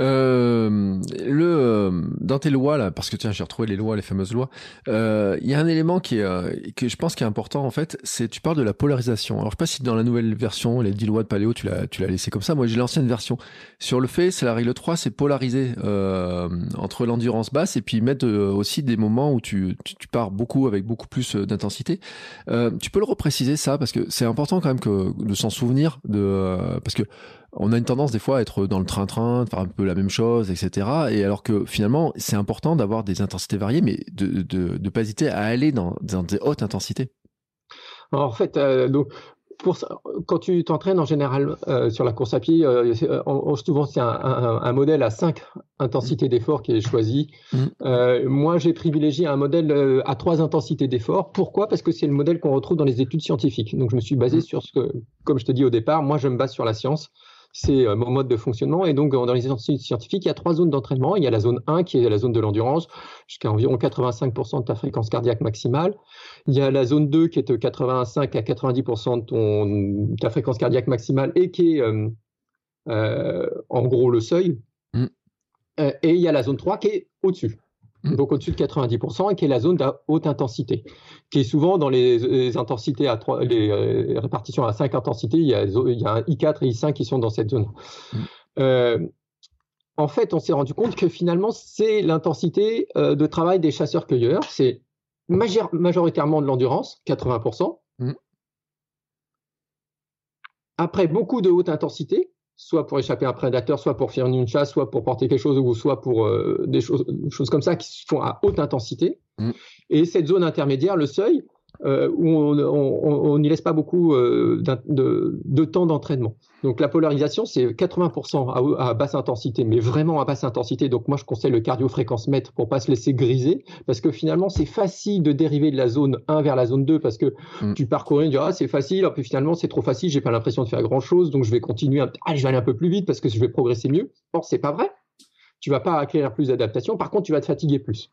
Euh, le euh, dans tes lois là, parce que tiens, j'ai retrouvé les lois, les fameuses lois. Euh, il y a un élément qui est euh, que je pense qui est important en fait, c'est tu parles de la polarisation. Alors je sais pas si dans la nouvelle version, les 10 lois de Paléo, tu l'as tu l'as laissé comme ça. Moi, j'ai l'ancienne version. Sur le fait, c'est la règle 3, c'est polariser entre l'endurance basse et puis mettre aussi des moments où tu, tu, tu pars beaucoup avec beaucoup plus d'intensité. tu peux le repréciser ça parce que c'est important quand même que de s'en souvenir de parce que on a une tendance des fois à être dans le train-train, de faire un peu la même chose, etc. Et alors que finalement, c'est important d'avoir des intensités variées, mais de ne de, de pas hésiter à aller dans, dans des hautes intensités. en fait, euh, donc, pour, quand tu t'entraînes en général euh, sur la course à pied, euh, souvent c'est un, un, modèle à cinq intensités mmh. d'effort qui est choisi. Mmh. Euh, moi, j'ai privilégié un modèle à trois intensités d'effort. Pourquoi? Parce que c'est le modèle qu'on retrouve dans les études scientifiques. Donc, je me suis basé mmh. sur ce que, comme je te dis au départ, moi, je me base sur la science c'est euh, mon mode de fonctionnement. Et donc, dans les études scientifiques, il y a trois zones d'entraînement. Il y a la zone 1 qui est la zone de l'endurance, jusqu'à environ 85% de ta fréquence cardiaque maximale. Il y a la zone 2 qui est de 85 à 90% de ton, ta fréquence cardiaque maximale et qui est euh, euh, en gros le seuil. Mm. et il y a la zone 3 qui est au-dessus. Mm. donc au-dessus de 90%, et qui est la zone de haute intensité, qui est souvent dans les, intensités à trois, les, euh, répartitions à 5 intensités, il y, a, il y, a, un I4 et I5 qui sont dans cette zone. Mm. Euh, en fait, on s'est rendu compte que finalement, c'est l'intensité euh, de travail des chasseurs-cueilleurs, c'est majoritairement de l'endurance, 80%. Mm. Après, beaucoup de haute intensité, soit pour échapper à un prédateur, soit pour faire une chasse, soit pour porter quelque chose, ou soit pour euh, des choses, choses comme ça qui se font à haute intensité. Mm. Et cette zone intermédiaire, le seuil, euh, où on n'y laisse pas beaucoup euh, de, de, temps d'entraînement. Donc la polarisation, c'est 80% à, basse intensité, mais vraiment à basse intensité. Donc moi, je conseille le cardio-fréquence mètre pour pas se laisser griser, parce que finalement, c'est facile de dériver de la zone 1 vers la zone 2, parce que mm. tu parcours et tu dis, ah, c'est facile, et puis finalement, c'est trop facile, j'ai pas l'impression de faire grand-chose, donc je vais continuer, à, ah, je vais aller un peu plus vite parce que je vais progresser mieux. Or, c'est pas vrai. Tu vas pas acquérir plus d'adaptation, par contre, tu vas te fatiguer plus.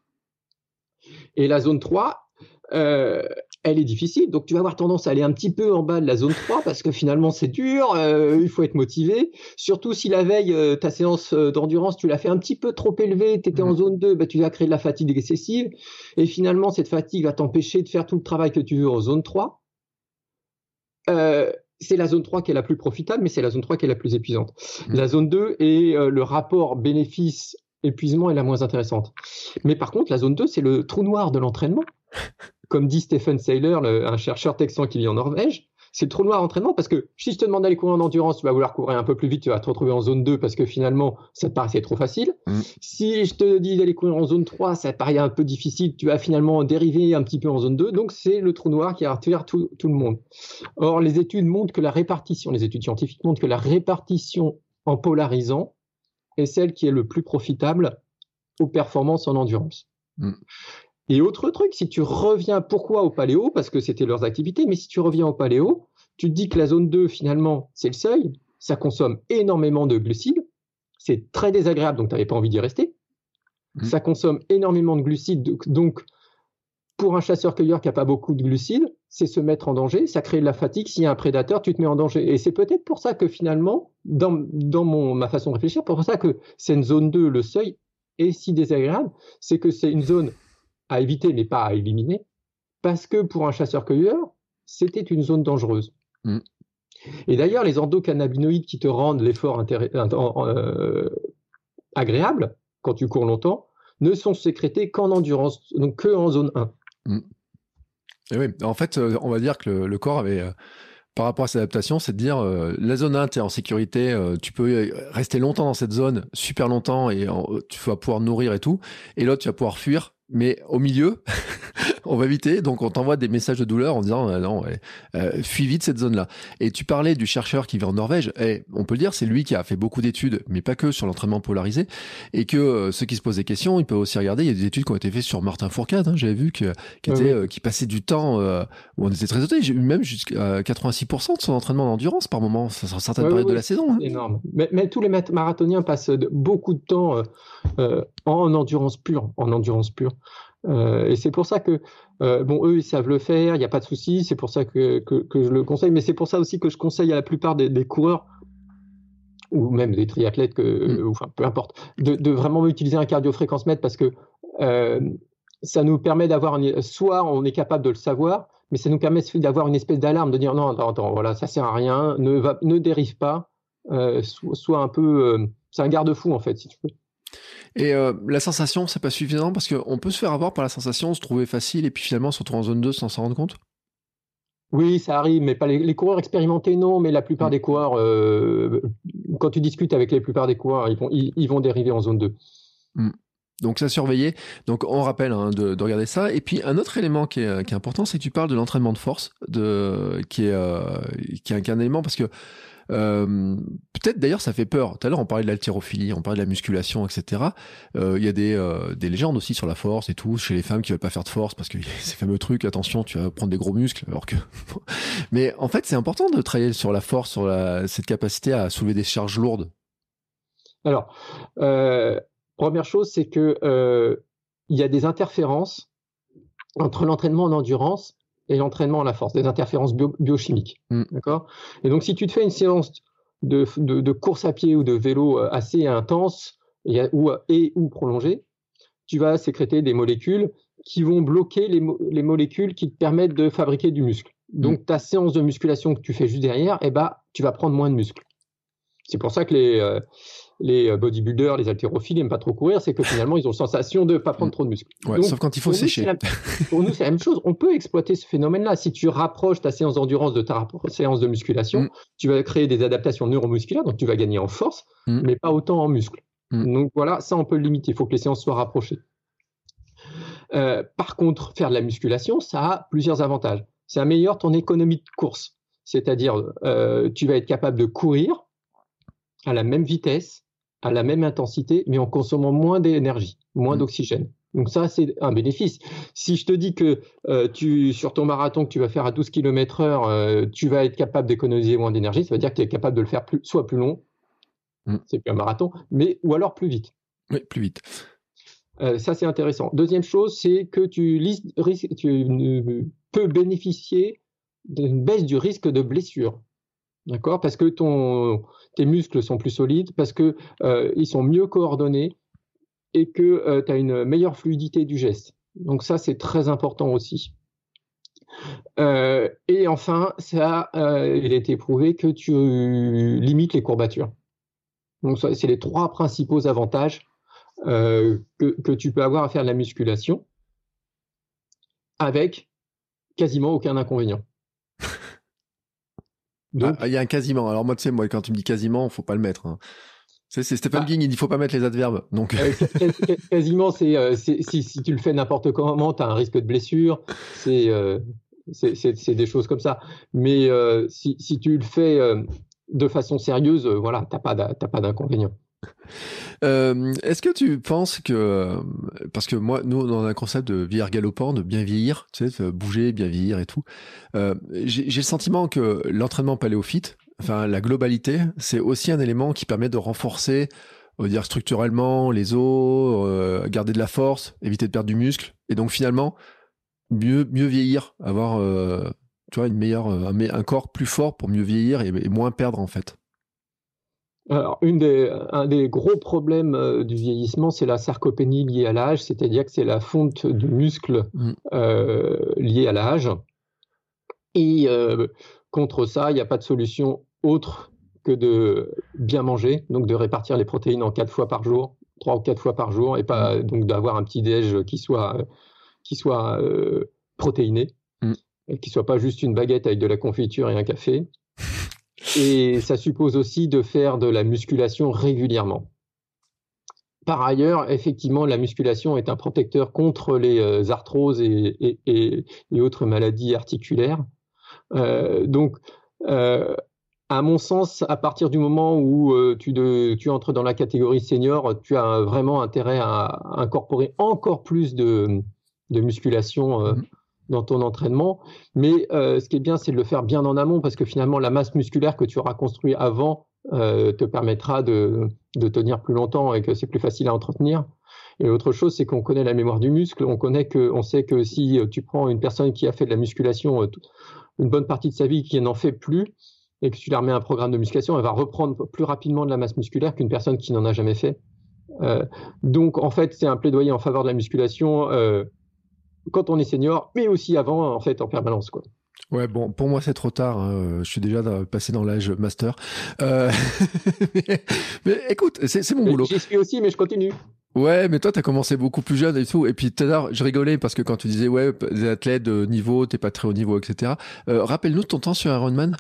Et la zone 3, euh, elle est difficile. Donc, tu vas avoir tendance à aller un petit peu en bas de la zone 3 parce que finalement, c'est dur. Euh, il faut être motivé. Surtout si la veille, euh, ta séance d'endurance, tu l'as fait un petit peu trop élevée, tu étais en zone 2, bah, tu vas créer de la fatigue excessive. Et finalement, cette fatigue va t'empêcher de faire tout le travail que tu veux en zone 3. c'est la zone 3 qui est la plus profitable, mais c'est la zone 3 qui est la plus épuisante. Mmh. La zone 2 est le rapport bénéfice épuisement est la moins intéressante. Mais par contre, la zone 2, c'est le trou noir de l'entraînement. comme dit Stephen Saylor, un chercheur texan qui vit en Norvège, c'est trop noir entraînement parce que si je te demande d'aller courir en endurance, tu vas vouloir courir un peu plus vite, tu vas te retrouver en zone 2 parce que finalement, ça te paraissait trop facile. Mm. Si je te dis d'aller courir en zone 3, ça te paraît un peu difficile, tu vas finalement dériver un petit peu en zone 2. Donc, c'est le trou noir qui a retenu tout, tout le monde. Or, les études montrent que la répartition, les études scientifiques montrent que la répartition en polarisant est celle qui est le plus profitable aux performances en endurance. Mm. Et autre truc, si tu reviens, pourquoi au paléo? Parce que c'était leurs activités, mais si tu reviens au paléo, tu te dis que la zone 2, finalement, c'est le seuil, ça consomme énormément de glucides, c'est très désagréable, donc tu n'avais pas envie d'y rester. Mmh. Ça consomme énormément de glucides, donc pour un chasseur-cueilleur qui n'a pas beaucoup de glucides, c'est se mettre en danger, ça crée de la fatigue. S'il y a un prédateur, tu te mets en danger. Et c'est peut-être pour ça que finalement, dans, dans mon, ma façon de réfléchir, pour ça que c'est une zone 2, le seuil, est si désagréable, c'est que c'est une zone à éviter mais pas à éliminer, parce que pour un chasseur-cueilleur, c'était une zone dangereuse. Mm. Et d'ailleurs, les endocannabinoïdes qui te rendent l'effort euh, agréable quand tu cours longtemps ne sont sécrétés qu'en endurance, donc que en zone 1. Mm. En fait, on va dire que le, corps avait par rapport à cette adaptation, c'est de dire la zone 1, tu es en sécurité, tu peux rester longtemps dans cette zone, super longtemps, et tu vas pouvoir nourrir et tout. Et l'autre, tu vas pouvoir fuir, mais au milieu, on va éviter. Donc, on t'envoie des messages de douleur en disant euh, non, euh, fuis vite cette zone-là. Et tu parlais du chercheur qui vit en Norvège. Et on peut le dire, c'est lui qui a fait beaucoup d'études, mais pas que sur l'entraînement polarisé. Et que euh, ceux qui se posent des questions, ils peuvent aussi regarder. Il y a des études qui ont été faites sur Martin Fourcade. Hein, J'avais vu que, qui, était, qui passait du temps où on était très étonné. J'ai eu même jusqu'à 86% de son entraînement d'endurance par moment, sur certaines périodes de la saison. Hein. Énorme. Mais, mais, tous les marathoniens passent beaucoup de temps en endurance pure, en endurance pure. Euh, et c'est pour ça que, euh, bon, eux, ils savent le faire, il n'y a pas de souci, c'est pour ça que, que, je le conseille, mais c'est pour ça aussi que je conseille à la plupart des, coureurs, ou même des triathlètes, que, mm. enfin, peu importe, de, de, vraiment utiliser un cardio-fréquence-mètre parce que euh, ça nous permet d'avoir, soit on est capable de le savoir, mais ça nous permet d'avoir une espèce d'alarme, de dire non, attends, attends, voilà, ça sert à rien, ne, va, ne dérive pas, soit, un peu, c'est un garde-fou en fait, si tu veux. Et euh, la sensation, c'est pas suffisant parce qu'on peut se faire avoir par la sensation, se trouver facile et puis finalement se retrouver en zone 2 sans s'en rendre compte Oui, ça arrive, mais pas les, coureurs expérimentés, non, mais la plupart mm. des coureurs, euh, quand tu discutes avec les plupart des coureurs, ils vont, ils, vont dériver en zone 2. Mm. Donc ça surveiller. Donc on rappelle hein, de, regarder ça. Et puis un autre élément qui est, important, c'est que tu parles de l'entraînement de force, de, qui, est, euh, qui est un élément parce que euh, peut-être d'ailleurs ça fait peur. Tout à l'heure on parlait de l'haltérophilie, on parlait de la musculation, etc. Euh, il y a des, euh, des légendes aussi sur la force et tout chez les femmes qui veulent pas faire de force parce que ces fameux trucs. Attention, tu vas prendre des gros muscles. Alors que, mais en fait c'est important de travailler sur la force, sur la, cette capacité à soulever des charges lourdes. Alors, première chose, c'est que il y a des interférences entre l'entraînement en endurance et l'entraînement à la force, des interférences biochimiques. Mm. D'accord? Et donc, si tu te fais une séance de, de, course à pied ou de vélo euh, assez intense et ou, et, ou prolongée, tu vas sécréter des molécules qui vont bloquer les, les molécules qui te permettent de fabriquer du muscle. Donc, mm. ta séance de musculation que tu fais juste derrière, eh ben, tu vas prendre moins de muscle. C'est pour ça que les, euh, les euh, bodybuilders, les haltérophiles n'aiment pas trop courir, c'est que finalement, ils ont la sensation de ne pas prendre trop de muscles. sauf quand il faut sécher. pour nous, c'est la même chose. On peut exploiter ce phénomène-là. Si tu rapproches ta séance d'endurance de ta séance de musculation, mm. tu vas créer des adaptations neuromusculaires, donc tu vas gagner en force, mm. mais pas autant en muscle. Mm. Donc voilà, ça, on peut le limiter. Il faut que les séances soient rapprochées. Euh, par contre, faire de la musculation, ça a plusieurs avantages. Ça améliore ton économie de course. C'est-à-dire, euh, tu vas être capable de courir à la même vitesse à la même intensité, mais en consommant moins d'énergie, moins mmh. d'oxygène. Donc ça, c'est un bénéfice. Si je te dis que euh, tu, sur ton marathon que tu vas faire à 12 km heure, euh, tu vas être capable d'économiser moins d'énergie, ça veut dire que tu es capable de le faire plus, soit plus long, mmh. c'est plus un marathon, mais ou alors plus vite. Oui, plus vite. Euh, ça, c'est intéressant. Deuxième chose, c'est que tu, tu peux bénéficier d'une baisse du risque de blessure. D'accord? Parce que ton, tes muscles sont plus solides, parce qu'ils euh, sont mieux coordonnés et que euh, tu as une meilleure fluidité du geste. Donc ça, c'est très important aussi. Euh, et enfin, ça, il a été prouvé que tu limites les courbatures. Donc c'est les trois principaux avantages que, que tu peux avoir à faire de la musculation avec quasiment aucun inconvénient. Ah, il y a un quasiment. Alors moi, tu sais, moi, quand tu me dis quasiment, faut pas le mettre. Hein. C'est Stephen ah. King, il dit faut pas mettre les adverbes. Donc quasiment, euh, c'est si, si, tu le fais n'importe comment, tu as un risque de blessure. C'est euh, c'est des choses comme ça. Mais euh, si, si, tu le fais de façon sérieuse, voilà, t'as pas pas d'inconvénient. Euh, est-ce que tu penses que parce que moi nous on a un concept de vieillir galopant, de bien vieillir, tu bouger, bien vieillir et tout. Euh, j'ai le sentiment que l'entraînement paléophyte, enfin la globalité, c'est aussi un élément qui permet de renforcer, on va dire structurellement les os, euh, garder de la force, éviter de perdre du muscle, et donc finalement mieux vieillir, avoir un, corps plus fort pour mieux vieillir et moins perdre en fait. Alors, une des, un des gros problèmes euh, du vieillissement, c'est la sarcopénie liée à l'âge, c'est-à-dire que c'est la fonte du muscle mm. euh, liée à l'âge. Et euh, contre ça, il n'y a pas de solution autre que de bien manger, donc de répartir les protéines en quatre fois par jour, trois ou quatre fois par jour, et pas mm. donc d'avoir un petit déj qui soit, qui soit protéiné. mm. et qui soit pas juste une baguette avec de la confiture et un café. Et ça suppose aussi de faire de la musculation régulièrement. Par ailleurs, effectivement, la musculation est un protecteur contre les euh, arthroses et, autres maladies articulaires. Euh, donc, euh, à mon sens, à partir du moment où tu, entres dans la catégorie senior, tu as vraiment intérêt à, incorporer encore plus de, musculation mhm. Dans ton entraînement. Mais euh, ce qui est bien, c'est de le faire bien en amont parce que finalement, la masse musculaire que tu auras construite avant te permettra de, tenir plus longtemps et que c'est plus facile à entretenir. Et l'autre chose, c'est qu'on connaît la mémoire du muscle. On connaît que, on sait que si tu prends une personne qui a fait de la musculation une bonne partie de sa vie, qui n'en fait plus, et que tu lui remets un programme de musculation, elle va reprendre plus rapidement de la masse musculaire qu'une personne qui n'en a jamais fait. Euh, donc, en fait, c'est un plaidoyer en faveur de la musculation euh, quand on est senior, mais aussi avant, en fait, en permanence. Quoi. Ouais, bon, pour moi c'est trop tard. Hein. Je suis déjà passé dans l'âge master. Euh... mais, écoute, c'est mon boulot. J'y suis aussi, mais je continue. Ouais, mais toi, t'as commencé beaucoup plus jeune et tout. Et puis tout à l'heure, je rigolais parce que quand tu disais, ouais, des athlètes de niveau, t'es pas très haut niveau, etc. Euh, Rappelle-nous ton temps sur Ironman.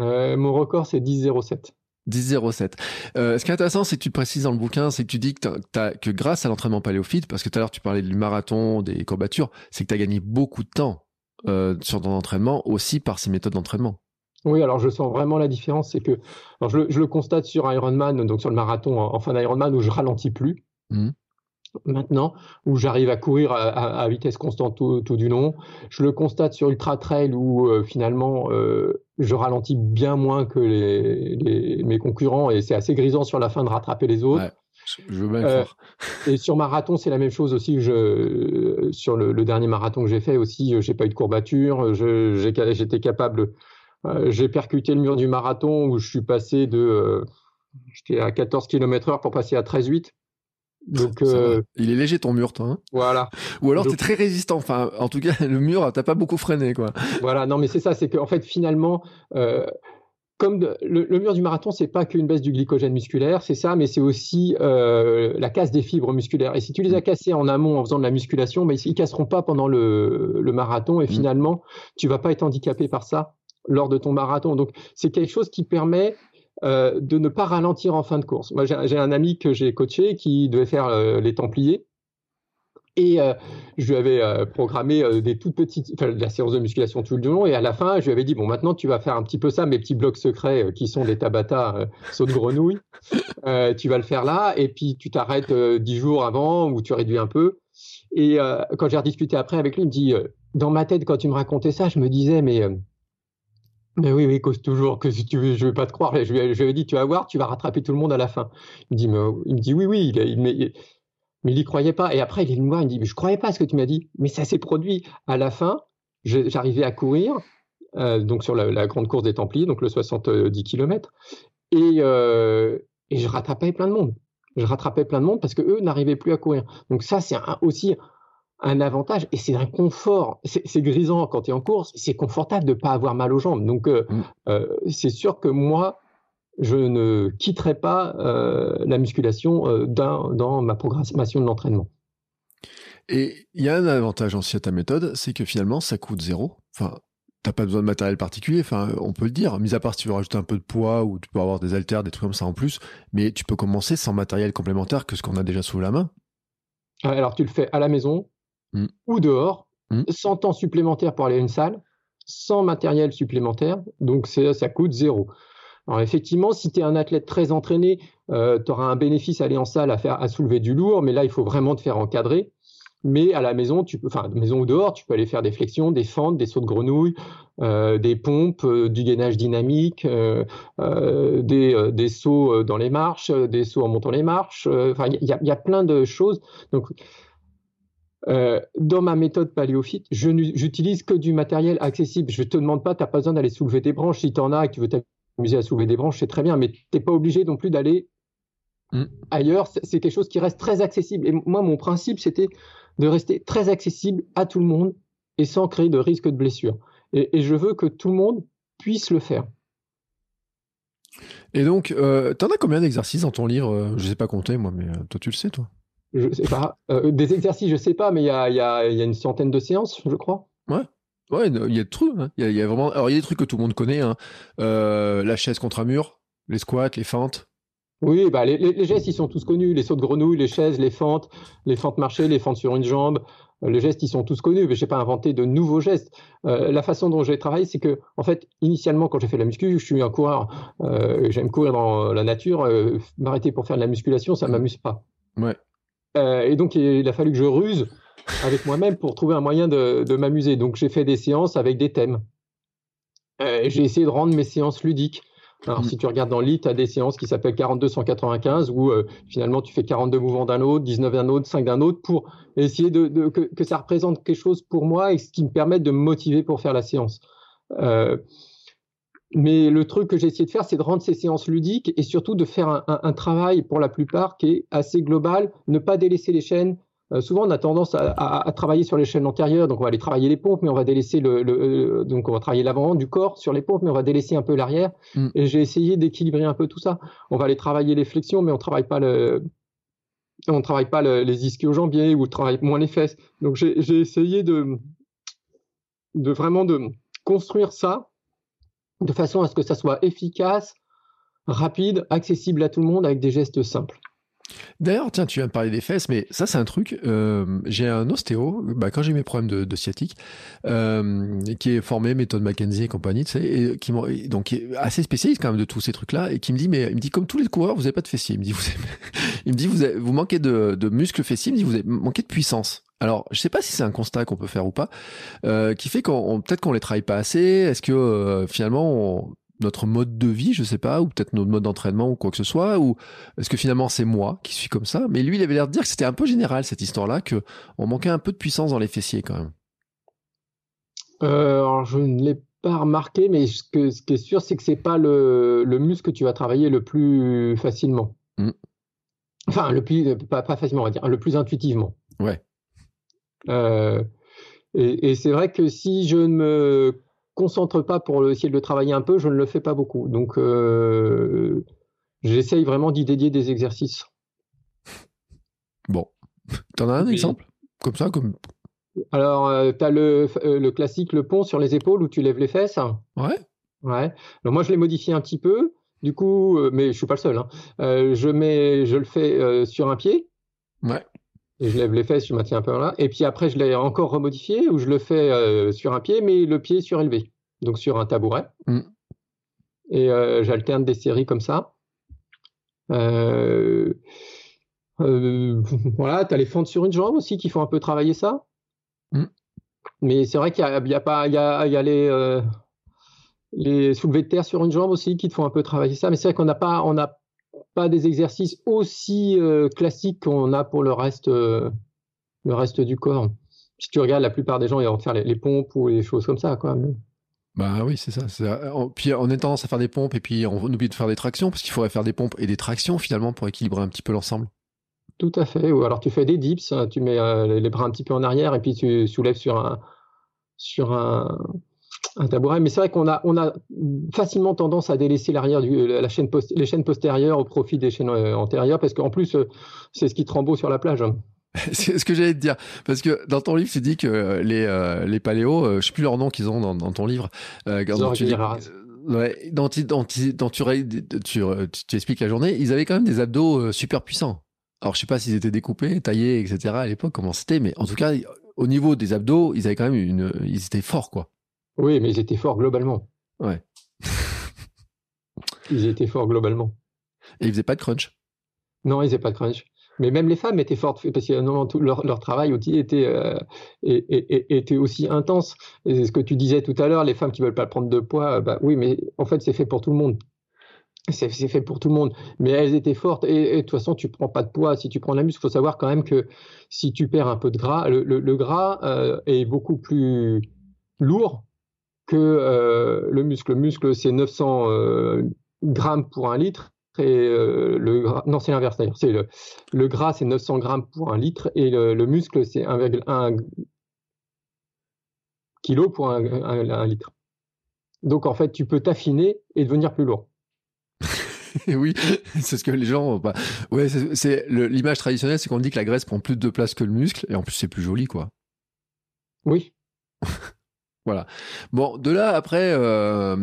Euh, mon record, c'est 10,07. 10,07. Euh, ce qui est intéressant, c'est que tu précises dans le bouquin, c'est que tu dis que, que grâce à l'entraînement paléophyte, parce que tout à l'heure tu parlais du marathon, des courbatures, c'est que tu as gagné beaucoup de temps euh, sur ton entraînement aussi par ces méthodes d'entraînement. Oui, alors je sens vraiment la différence, c'est que je, le constate sur Ironman, donc sur le marathon en, fin d'Ironman où je ralentis plus. Mmh maintenant, où j'arrive à courir à, vitesse constante tout, du long. Je le constate sur Ultra Trail où euh, finalement euh, je ralentis bien moins que les, mes concurrents et c'est assez grisant sur la fin de rattraper les autres. je veux bien euh, et sur marathon, c'est la même chose aussi. Je, sur le, dernier marathon que j'ai fait aussi, j'ai pas eu de courbature. J'étais capable. j'ai percuté le mur du marathon où je suis passé de. J'étais à 14 km/h pour passer à 13,8. Donc, euh, il est léger ton mur, toi. Hein voilà. Ou alors tu es très résistant. Enfin, en tout cas, le mur, t'as pas beaucoup freiné, quoi. Voilà. Non, mais c'est ça. C'est qu'en fait, finalement, euh, comme le, mur du marathon, c'est pas qu'une baisse du glycogène musculaire, c'est ça, mais c'est aussi euh, la casse des fibres musculaires. Et si tu les as cassées en amont en faisant de la musculation, mais ils casseront pas pendant le, marathon. Et mm. finalement, tu vas pas être handicapé par ça lors de ton marathon. Donc, c'est quelque chose qui permet euh, de ne pas ralentir en fin de course. Moi, j'ai un ami que j'ai coaché qui devait faire euh, les Templiers. Et euh, je lui avais programmé des toutes petites, enfin, la séance de musculation tout le long. Et à la fin, je lui avais dit bon, maintenant tu vas faire un petit peu ça, mes petits blocs secrets qui sont des Tabata saut de grenouille. tu vas le faire là, et puis tu t'arrêtes dix jours avant ou tu réduis un peu. Et quand j'ai rediscuté après avec lui, il me dit dans ma tête, quand tu me racontais ça, je me disais mais mais oui, oui, cause toujours que si tu veux, je vais pas te croire. Je lui, avais dit, tu vas voir, tu vas rattraper tout le monde à la fin. Il me dit, il me dit oui, oui, il, mais, il y croyait pas. Et après, il est venu me voir, il me dit, mais je croyais pas à ce que tu m'as dit. Mais ça s'est produit à la fin. J'arrivais à courir, euh, donc sur la, grande course des Templiers, donc le 70 km, et, euh, et je rattrapais plein de monde. Je rattrapais plein de monde parce que eux n'arrivaient plus à courir. Donc ça, c'est aussi un avantage et c'est un confort. C'est grisant quand tu es en course, c'est confortable de ne pas avoir mal aux jambes. Donc, euh, mm. euh, c'est sûr que moi, je ne quitterai pas euh, la musculation dans, dans, ma programmation de l'entraînement. Et il y a un avantage aussi à ta méthode, c'est que finalement, ça coûte zéro. Enfin, t'as pas besoin de matériel particulier, enfin, on peut le dire, mis à part si tu veux rajouter un peu de poids ou tu peux avoir des haltères, des trucs comme ça en plus, mais tu peux commencer sans matériel complémentaire que ce qu'on a déjà sous la main. Alors, tu le fais à la maison, Mm. ou dehors, mm. sans temps supplémentaire pour aller à une salle, sans matériel supplémentaire, donc ça coûte zéro. Alors effectivement, si tu es un athlète très entraîné, euh, tu auras un bénéfice à aller en salle à, faire, à soulever du lourd, mais là, il faut vraiment te faire encadrer. Mais à la maison, tu peux, enfin, maison ou dehors, tu peux aller faire des flexions, des fentes, des sauts de grenouille, euh, des pompes, euh, du gainage dynamique, des, des, sauts dans les marches, des sauts en montant les marches. Enfin, il y a, y a, plein de choses. Donc, euh, dans ma méthode paléophyte, je n'utilise que du matériel accessible. Je ne te demande pas, tu n'as pas besoin d'aller soulever des branches. Si tu en as et que tu veux t'amuser à soulever des branches, c'est très bien, mais tu n'es pas obligé non plus d'aller mm. ailleurs. C'est quelque chose qui reste très accessible. Et moi, mon principe, c'était de rester très accessible à tout le monde et sans créer de risque de blessure. Et, je veux que tout le monde puisse le faire. Et donc, euh, tu en as combien d'exercices dans ton livre? Euh, Je ne sais pas compter, moi, mais toi, tu le sais, toi je sais pas. Euh, des exercices, je sais pas, mais il y a, y, a, y a, une centaine de séances, je crois. Ouais. Ouais, il y a des trucs. Hein. Il, y a, vraiment. Alors il y a des trucs que tout le monde connaît. Hein. Euh, la chaise contre un mur, les squats, les fentes. Oui, bah les, gestes ils sont tous connus. Les sauts de grenouille, les chaises, les fentes, les fentes marchées, les fentes sur une jambe. Euh, les gestes ils sont tous connus. Mais j'ai pas inventé de nouveaux gestes. Euh, la façon dont j'ai travaillé, c'est que en fait, initialement quand j'ai fait la muscu, je suis un coureur. J'aime courir dans la nature. M'arrêter pour faire de la musculation, ça m'amuse pas. Ouais. Et donc il a fallu que je ruse avec moi-même pour trouver un moyen de, m'amuser. Donc j'ai fait des séances avec des thèmes. Euh, j'ai essayé de rendre mes séances ludiques. Alors, mm. si tu regardes dans le lit, tu as des séances qui s'appellent 42-195 où euh, finalement tu fais 42 mouvements d'un autre, 19 d'un autre, 5 d'un autre pour essayer de, que, ça représente quelque chose pour moi et ce qui me permet de me motiver pour faire la séance. Euh, mais le truc que j'ai essayé de faire, c'est de rendre ces séances ludiques et surtout de faire un, un, travail pour la plupart qui est assez global, ne pas délaisser les chaînes, euh, souvent, on a tendance à, travailler sur les chaînes antérieures, donc on va aller travailler les pompes, mais on va délaisser le, euh, donc on va travailler l'avant du corps sur les pompes, mais on va délaisser un peu l'arrière. Mm. Et j'ai essayé d'équilibrer un peu tout ça. On va aller travailler les flexions, mais on travaille pas le, on travaille pas les ischio-jambiers ou on travaille moins les fesses. Donc j'ai essayé de, de vraiment de construire ça de façon à ce que ça soit efficace, rapide, accessible à tout le monde avec des gestes simples. D'ailleurs, tiens, tu viens de parler des fesses, mais ça, c'est un truc. Euh, j'ai un ostéo, bah, quand j'ai mes problèmes de, sciatique, euh, qui est formé méthode McKenzie et compagnie, tu sais, et qui donc qui est assez spécialiste quand même de tous ces trucs-là, et qui me dit, mais il me dit comme tous les coureurs, vous n'avez pas de fessiers. Il me dit, vous, vous, vous manquez de, de muscles fessiers. Il me dit, vous avez manqué de puissance. Alors, je sais pas si c'est un constat qu'on peut faire ou pas, euh, qui fait qu'on peut-être qu'on les travaille pas assez. Est-ce que finalement, on, notre mode de vie, je sais pas, ou peut-être notre mode d'entraînement ou quoi que ce soit, ou est-ce que finalement c'est moi qui suis comme ça? Mais lui, il avait l'air de dire que c'était un peu général cette histoire-là, que on manquait un peu de puissance dans les fessiers quand même. Euh, alors je ne l'ai pas remarqué, mais ce, que, ce qui est sûr, c'est que c'est pas le, muscle que tu vas travailler le plus facilement. Mm. Enfin, le plus pas, facilement, on va dire, le plus intuitivement. Ouais. Euh, et, et c'est vrai que si je ne me concentre pas pour essayer de le travailler un peu, je ne le fais pas beaucoup. Donc, euh, j'essaye vraiment d'y dédier des exercices. Bon. Tu en as un exemple? Comme ça comme... Alors, euh, tu as le, euh, le, classique, le pont sur les épaules où tu lèves les fesses. Ouais. Ouais. Alors, moi, je l'ai modifié un petit peu. Du coup, mais je suis pas le seul. Hein. je, mets, je le fais sur un pied. Ouais je lève les fesses, je maintiens un peu là. Et puis après, je l'ai encore remodifié où je le fais euh, sur un pied, mais le pied surélevé, donc sur un tabouret. Mm. Et euh, j'alterne des séries comme ça. Euh, voilà, tu as les fentes sur une jambe aussi qui font un peu travailler ça. Mm. Mais c'est vrai qu'il y, a, pas, il y a, y a les, les soulevés de terre sur une jambe aussi qui te font un peu travailler ça. Mais c'est vrai qu'on n'a pas, on a pas des exercices aussi euh, classiques qu'on a pour le reste, euh, le reste du corps. Si tu regardes, la plupart des gens, ils vont faire les, pompes ou les choses comme ça, quoi. Bah oui, c'est ça. Puis on a tendance à faire des pompes et puis on oublie de faire des tractions parce qu'il faudrait faire des pompes et des tractions finalement pour équilibrer un petit peu l'ensemble. Tout à fait. Ou alors tu fais des dips, tu mets euh, les bras un petit peu en arrière et puis tu soulèves sur un, sur un, un tabouret, mais c'est vrai qu'on a, on a facilement tendance à délaisser l'arrière du, la chaîne les chaînes postérieures au profit des chaînes euh, antérieures, parce qu'en plus, euh, c'est ce qui te beau sur la plage. c'est ce que j'allais te dire, parce que dans ton livre, tu dis que euh, les, les paléos, je sais plus leur nom qu'ils ont dans, dans, ton livre, euh, tu dis, ouais, dans, dans, dans, tu, tu, tu, expliques la journée, ils avaient quand même des abdos super puissants. Alors je sais pas s'ils étaient découpés, taillés, etc. à l'époque, comment c'était, mais en tout cas, au niveau des abdos, ils avaient quand même une, ils étaient forts, quoi. Oui, mais ils étaient forts globalement. Ouais. ils étaient forts globalement. Et ils faisaient pas de crunch? Non, ils faisaient pas de crunch. Mais même les femmes étaient fortes parce que leur, leur, travail aussi était, euh, était aussi intense. Et ce que tu disais tout à l'heure, les femmes qui veulent pas prendre de poids, bah oui, mais en fait c'est fait pour tout le monde. C'est fait pour tout le monde, mais elles étaient fortes. Et, de toute façon, tu prends pas de poids. Si tu prends la muscle, il faut savoir quand même que si tu perds un peu de gras, le, gras euh, est beaucoup plus lourd que euh, le muscle. Le muscle, c'est 900 euh, grammes pour un litre. Et euh, le gras, non, c'est l'inverse d'ailleurs. C'est le, le gras, c'est 900 grammes pour un litre. Et le, le muscle, c'est 1,1 kg pour un, un, litre. Donc en fait, tu peux t'affiner et devenir plus lourd. oui, c'est ce que les gens. Bah, ouais, c'est l'image traditionnelle, c'est qu'on dit que la graisse prend plus de place que le muscle, et en plus c'est plus joli, quoi. Oui. Voilà. Bon, de là après, euh,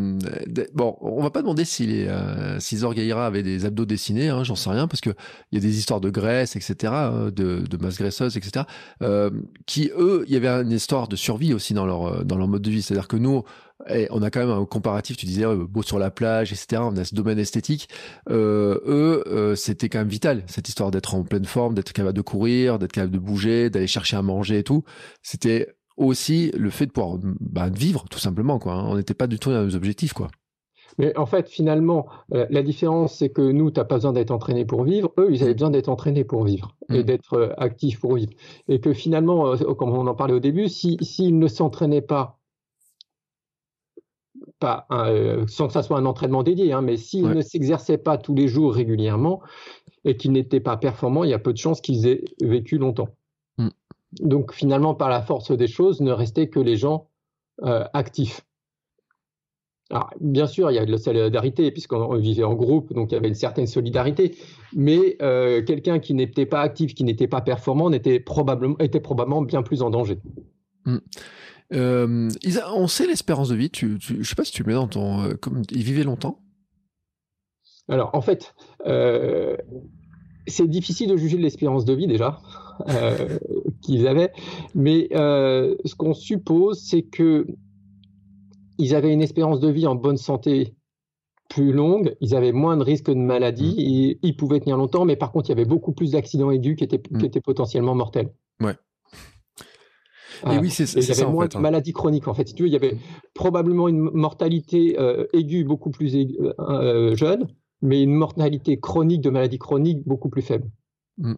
bon, on va pas demander si les euh, si Zorgaïra avait des abdos dessinés, hein, j'en sais rien, parce que il y a des histoires de graisse, etc., euh, de, de masse graisseuse, etc., euh, qui eux, il y avait une histoire de survie aussi dans leur dans leur mode de vie. C'est-à-dire que nous, eh, on a quand même un comparatif. Tu disais beau sur la plage, etc. On a ce domaine esthétique. eux, c'était quand même vital cette histoire d'être en pleine forme, d'être capable de courir, d'être capable de bouger, d'aller chercher à manger et tout. C'était aussi le fait de pouvoir bah, vivre tout simplement quoi. Hein. On n'était pas du tout dans nos objectifs quoi. Mais en fait, finalement, euh, la différence, c'est que nous, tu n'as pas besoin d'être entraîné pour vivre. Eux, ils avaient besoin d'être entraînés pour vivre et mm. d'être euh, actifs pour vivre. Et que finalement, euh, comme on en parlait au début, s'ils si, ne s'entraînaient pas, pas sans que ça soit un entraînement dédié, hein, mais s'ils ne s'exerçaient pas tous les jours régulièrement et qu'ils n'étaient pas performants, il y a peu de chances qu'ils aient vécu longtemps. Donc finalement, par la force des choses, ne restait que les gens euh, actifs. Alors, bien sûr, il y a de la solidarité, puisqu'on vivait en groupe, donc il y avait une certaine solidarité. Mais euh, quelqu'un qui n'était pas actif, qui n'était pas performant, était probablement, était probablement bien plus en danger. Hmm. Euh, on sait l'espérance de vie. Tu, je ne sais pas si tu mets dans ton. comme, il vivait longtemps Alors, en fait, c'est difficile de juger de l'espérance de vie déjà euh, qu'ils avaient, mais euh, ce qu'on suppose, c'est que ils avaient une espérance de vie en bonne santé plus longue, ils avaient moins de risques de maladie, mmh. ils, pouvaient tenir longtemps, mais par contre, il y avait beaucoup plus d'accidents aigus qui étaient, qui mmh. étaient potentiellement mortels. Ouais. Et oui, c'est Il y avait moins de hein. maladies chroniques. En fait, si tu veux, il y avait probablement une mortalité euh, aiguë beaucoup plus jeune, mais une mortalité chronique de maladies chroniques beaucoup plus faible. Mm.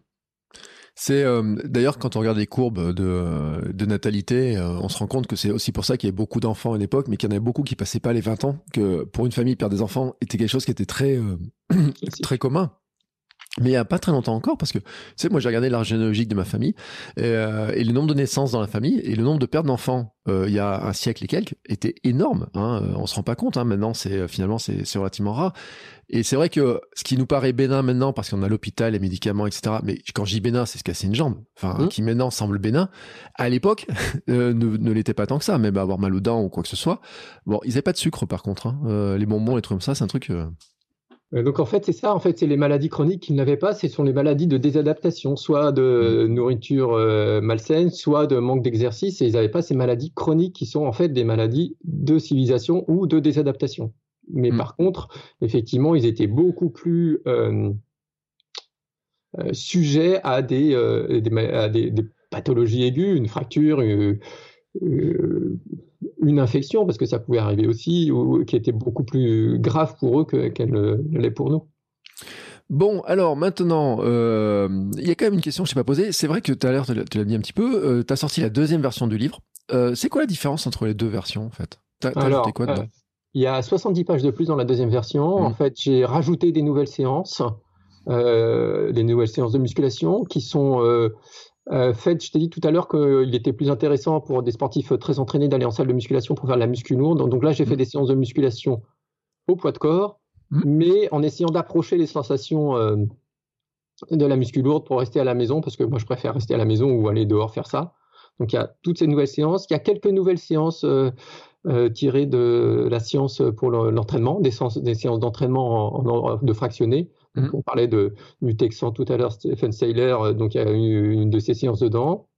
C'est euh, d'ailleurs quand on regarde les courbes de, de natalité, euh, on se rend compte que c'est aussi pour ça qu'il y avait beaucoup d'enfants à l'époque, mais qu'il y en avait beaucoup qui passaient pas les 20 ans, que pour une famille perdre des enfants était quelque chose qui était très euh, très commun. Mais il n'y a pas très longtemps encore, parce que, tu sais, moi j'ai regardé l'arbre généalogique de ma famille, euh, et, le nombre de naissances dans la famille, et le nombre de pertes d'enfants, euh, il y a un siècle et quelques, était énorme. Hein, euh, on se rend pas compte, hein, maintenant, c'est finalement, c'est relativement rare. Et c'est vrai que ce qui nous paraît bénin maintenant, parce qu'on a l'hôpital, les médicaments, etc., mais quand je dis bénin, c'est se casser une jambe, enfin, mmh. qui maintenant semble bénin, à l'époque, ne, ne l'était pas tant que ça, même avoir mal aux dents ou quoi que ce soit. Bon, ils n'avaient pas de sucre, par contre. Hein. les bonbons, les trucs comme ça, c'est un truc... Euh, donc en fait, c'est ça, en fait, c'est les maladies chroniques qu'ils n'avaient pas, ce sont les maladies de désadaptation, soit de mmh. nourriture euh, malsaine, soit de manque d'exercice, et ils n'avaient pas ces maladies chroniques qui sont en fait des maladies de civilisation ou de désadaptation. Mais mmh. par contre, effectivement, ils étaient beaucoup plus euh, sujets à des, à des, des, pathologies aiguës, une fracture, une infection, parce que ça pouvait arriver aussi, ou, qui était beaucoup plus grave pour eux qu'elle ne l'est pour nous. Bon, alors maintenant, euh, il y a quand même une question que je n'ai pas posée. C'est vrai que tout à l'heure, tu l'as dit un petit peu, euh, tu as sorti la deuxième version du livre. Euh, c'est quoi la différence entre les deux versions, en fait? Alors, quoi dedans? Il y a 70 pages de plus dans la deuxième version. En mmh. fait, j'ai rajouté des nouvelles séances, des nouvelles séances de musculation qui sont euh, fait, je t'ai dit tout à l'heure qu'il était plus intéressant pour des sportifs très entraînés d'aller en salle de musculation pour faire de la muscu lourde. Donc là, j'ai fait mm. des séances de musculation au poids de corps, mm. mais en essayant d'approcher les sensations euh, de la muscu lourde pour rester à la maison, parce que moi, je préfère rester à la maison ou aller dehors faire ça. Donc il y a toutes ces nouvelles séances. Il y a quelques nouvelles séances euh, euh tirées de la science pour l'entraînement, des, séances, des séances d'entraînement de fractionnés. Mmh. On parlait de, du Texan tout à l'heure, Stephen Seiler, euh, donc il y a une, une de ses séances dedans.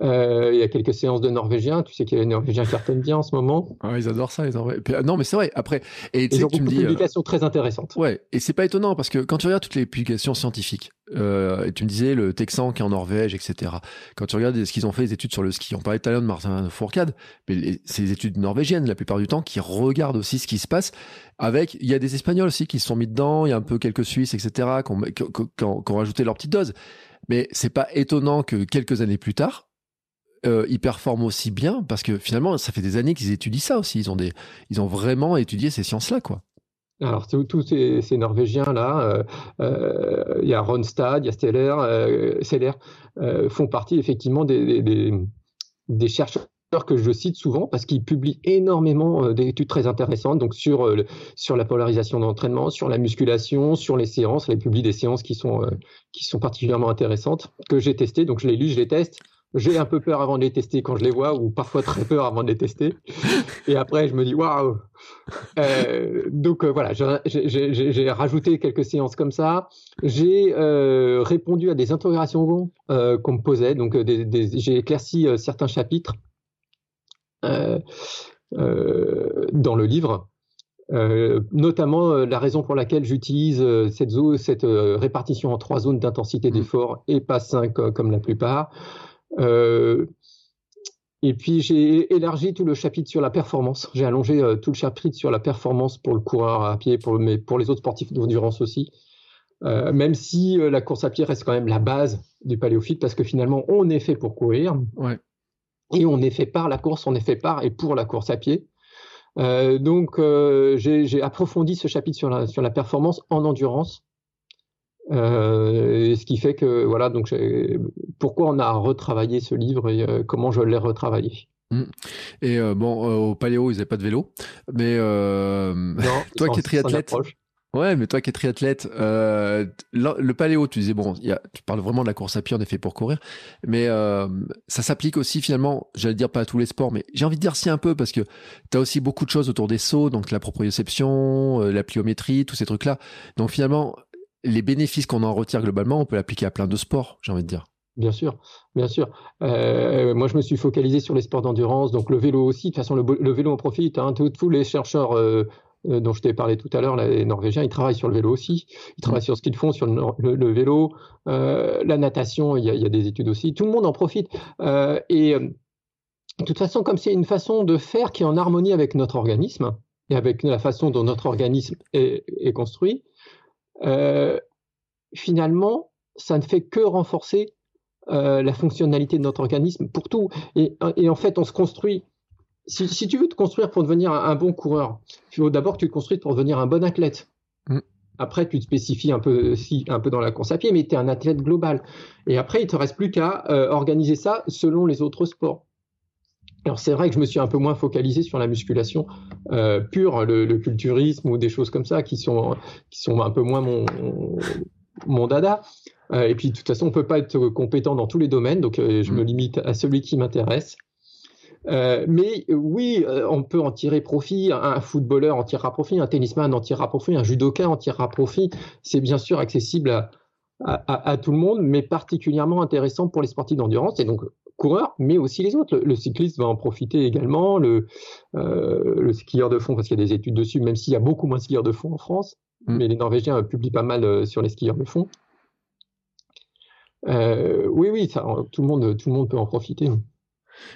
Euh, il y a quelques séances de Norvégiens. Tu sais qu'il y a les Norvégiens qui cartonnent bien en ce moment. Ah, ils adorent ça, les Norvégiens. Euh, non, mais c'est vrai. Après, et ils ont tu me dis, publications très intéressantes. Ouais, et c'est pas étonnant parce que quand tu regardes toutes les publications scientifiques, euh, et tu me disais le Texan qui est en Norvège, etc. Quand tu regardes ce qu'ils ont fait, les études sur le ski, on parlait tout à l'heure de Martin Fourcade, mais c'est les études norvégiennes la plupart du temps qui regardent aussi ce qui se passe. Avec, il y a des Espagnols aussi qui se sont mis dedans, il y a un peu quelques Suisses, etc. qui ont, qui ont rajouté leur petite dose. Mais c'est pas étonnant que quelques années plus tard, euh, ils performent aussi bien parce que finalement, ça fait des années qu'ils étudient ça aussi. Ils ont, des, ils ont vraiment étudié ces sciences-là, quoi. Alors, tous ces, ces Norvégiens-là, euh, euh, il y a Ronstad, il y a Steller, Seller, font partie effectivement des, des, des, chercheurs que je cite souvent parce qu'ils publient énormément d'études très intéressantes donc sur, sur la polarisation d'entraînement, sur la musculation, sur les séances. Ils publient des séances qui sont, qui sont particulièrement intéressantes que j'ai testées. Donc, je les lis, je les teste j'ai un peu peur avant de les tester quand je les vois, ou parfois très peur avant de les tester. Et après, je me dis waouh. Euh, donc euh, voilà, j'ai rajouté quelques séances comme ça. J'ai euh, répondu à des interrogations qu'on me posait. Donc j'ai éclairci certains chapitres dans le livre. notamment la raison pour laquelle j'utilise cette, cette répartition en trois zones d'intensité mmh. d'effort et pas cinq comme la plupart. Euh, et puis j'ai élargi tout le chapitre sur la performance. J'ai allongé euh, tout le chapitre sur la performance pour le coureur à pied, pour, mais pour les autres sportifs d'endurance aussi. Euh, même si la course à pied reste quand même la base du paléophyte, parce que finalement on est fait pour courir. Ouais. Et on est fait par la course, on est fait par et pour la course à pied. donc j'ai approfondi ce chapitre sur la, sur la performance en endurance euh, ce qui fait que voilà donc pourquoi on a retravaillé ce livre et euh, comment je l'ai retravaillé? Mmh. Et euh, bon, au Paléo, ils n'avaient pas de vélo, mais toi qui es triathlète, ouais, mais toi qui es triathlète, le Paléo, tu disais bon, y a, tu parles vraiment de la course à pied, est fait pour courir, mais ça s'applique aussi finalement, j'allais dire pas à tous les sports, mais j'ai envie de dire si un peu parce que tu as aussi beaucoup de choses autour des sauts, donc la proprioception, la pliométrie, tous ces trucs-là. Donc finalement, les bénéfices qu'on en retire globalement, on peut l'appliquer à plein de sports, j'ai envie de dire. Bien sûr, bien sûr. Euh, moi, je me suis focalisé sur les sports d'endurance, donc le vélo aussi. De toute façon, le, vélo en profite. Hein. Tous, les chercheurs euh, euh, dont je t'ai parlé tout à l'heure, les Norvégiens, ils travaillent sur le vélo aussi. Ils travaillent sur ce qu'ils font sur le, vélo, la natation. Il y, a, il y, a, des études aussi. Tout le monde en profite. et de toute façon, comme c'est une façon de faire qui est en harmonie avec notre organisme et avec la façon dont notre organisme est, est construit, euh, finalement, ça ne fait que renforcer euh, la fonctionnalité de notre organisme pour tout. Et, en fait, on se construit. Si, tu veux te construire pour devenir un, bon coureur, il faut d'abord que tu te construises pour devenir un bon athlète. Mm. Après, tu te spécifies un peu, si, un peu dans la course à pied, mais tu es un athlète global. Et après, il te reste plus qu'à euh, organiser ça selon les autres sports. Alors c'est vrai que je me suis un peu moins focalisé sur la musculation euh, pure, le, culturisme ou des choses comme ça qui sont qui sont un peu moins mon mon dada. Euh, et puis de toute façon, on peut pas être compétent dans tous les domaines, donc euh, je me mm. limite à celui qui m'intéresse. mais oui, on peut en tirer profit. Un footballeur en tirera profit, un tennisman en tirera profit, un judoka en tirera profit. C'est bien sûr accessible à, à, à, tout le monde, mais particulièrement intéressant pour les sportifs d'endurance. Et donc, coureurs, mais aussi les autres. Le, cycliste va en profiter également, le, euh, le skieur de fond, parce qu'il y a des études dessus, même s'il y a beaucoup moins de skieurs de fond en France, mm. mais les Norvégiens publient pas mal euh, sur les skieurs de fond. Euh, oui, oui, ça, tout, le monde, tout le monde peut en profiter.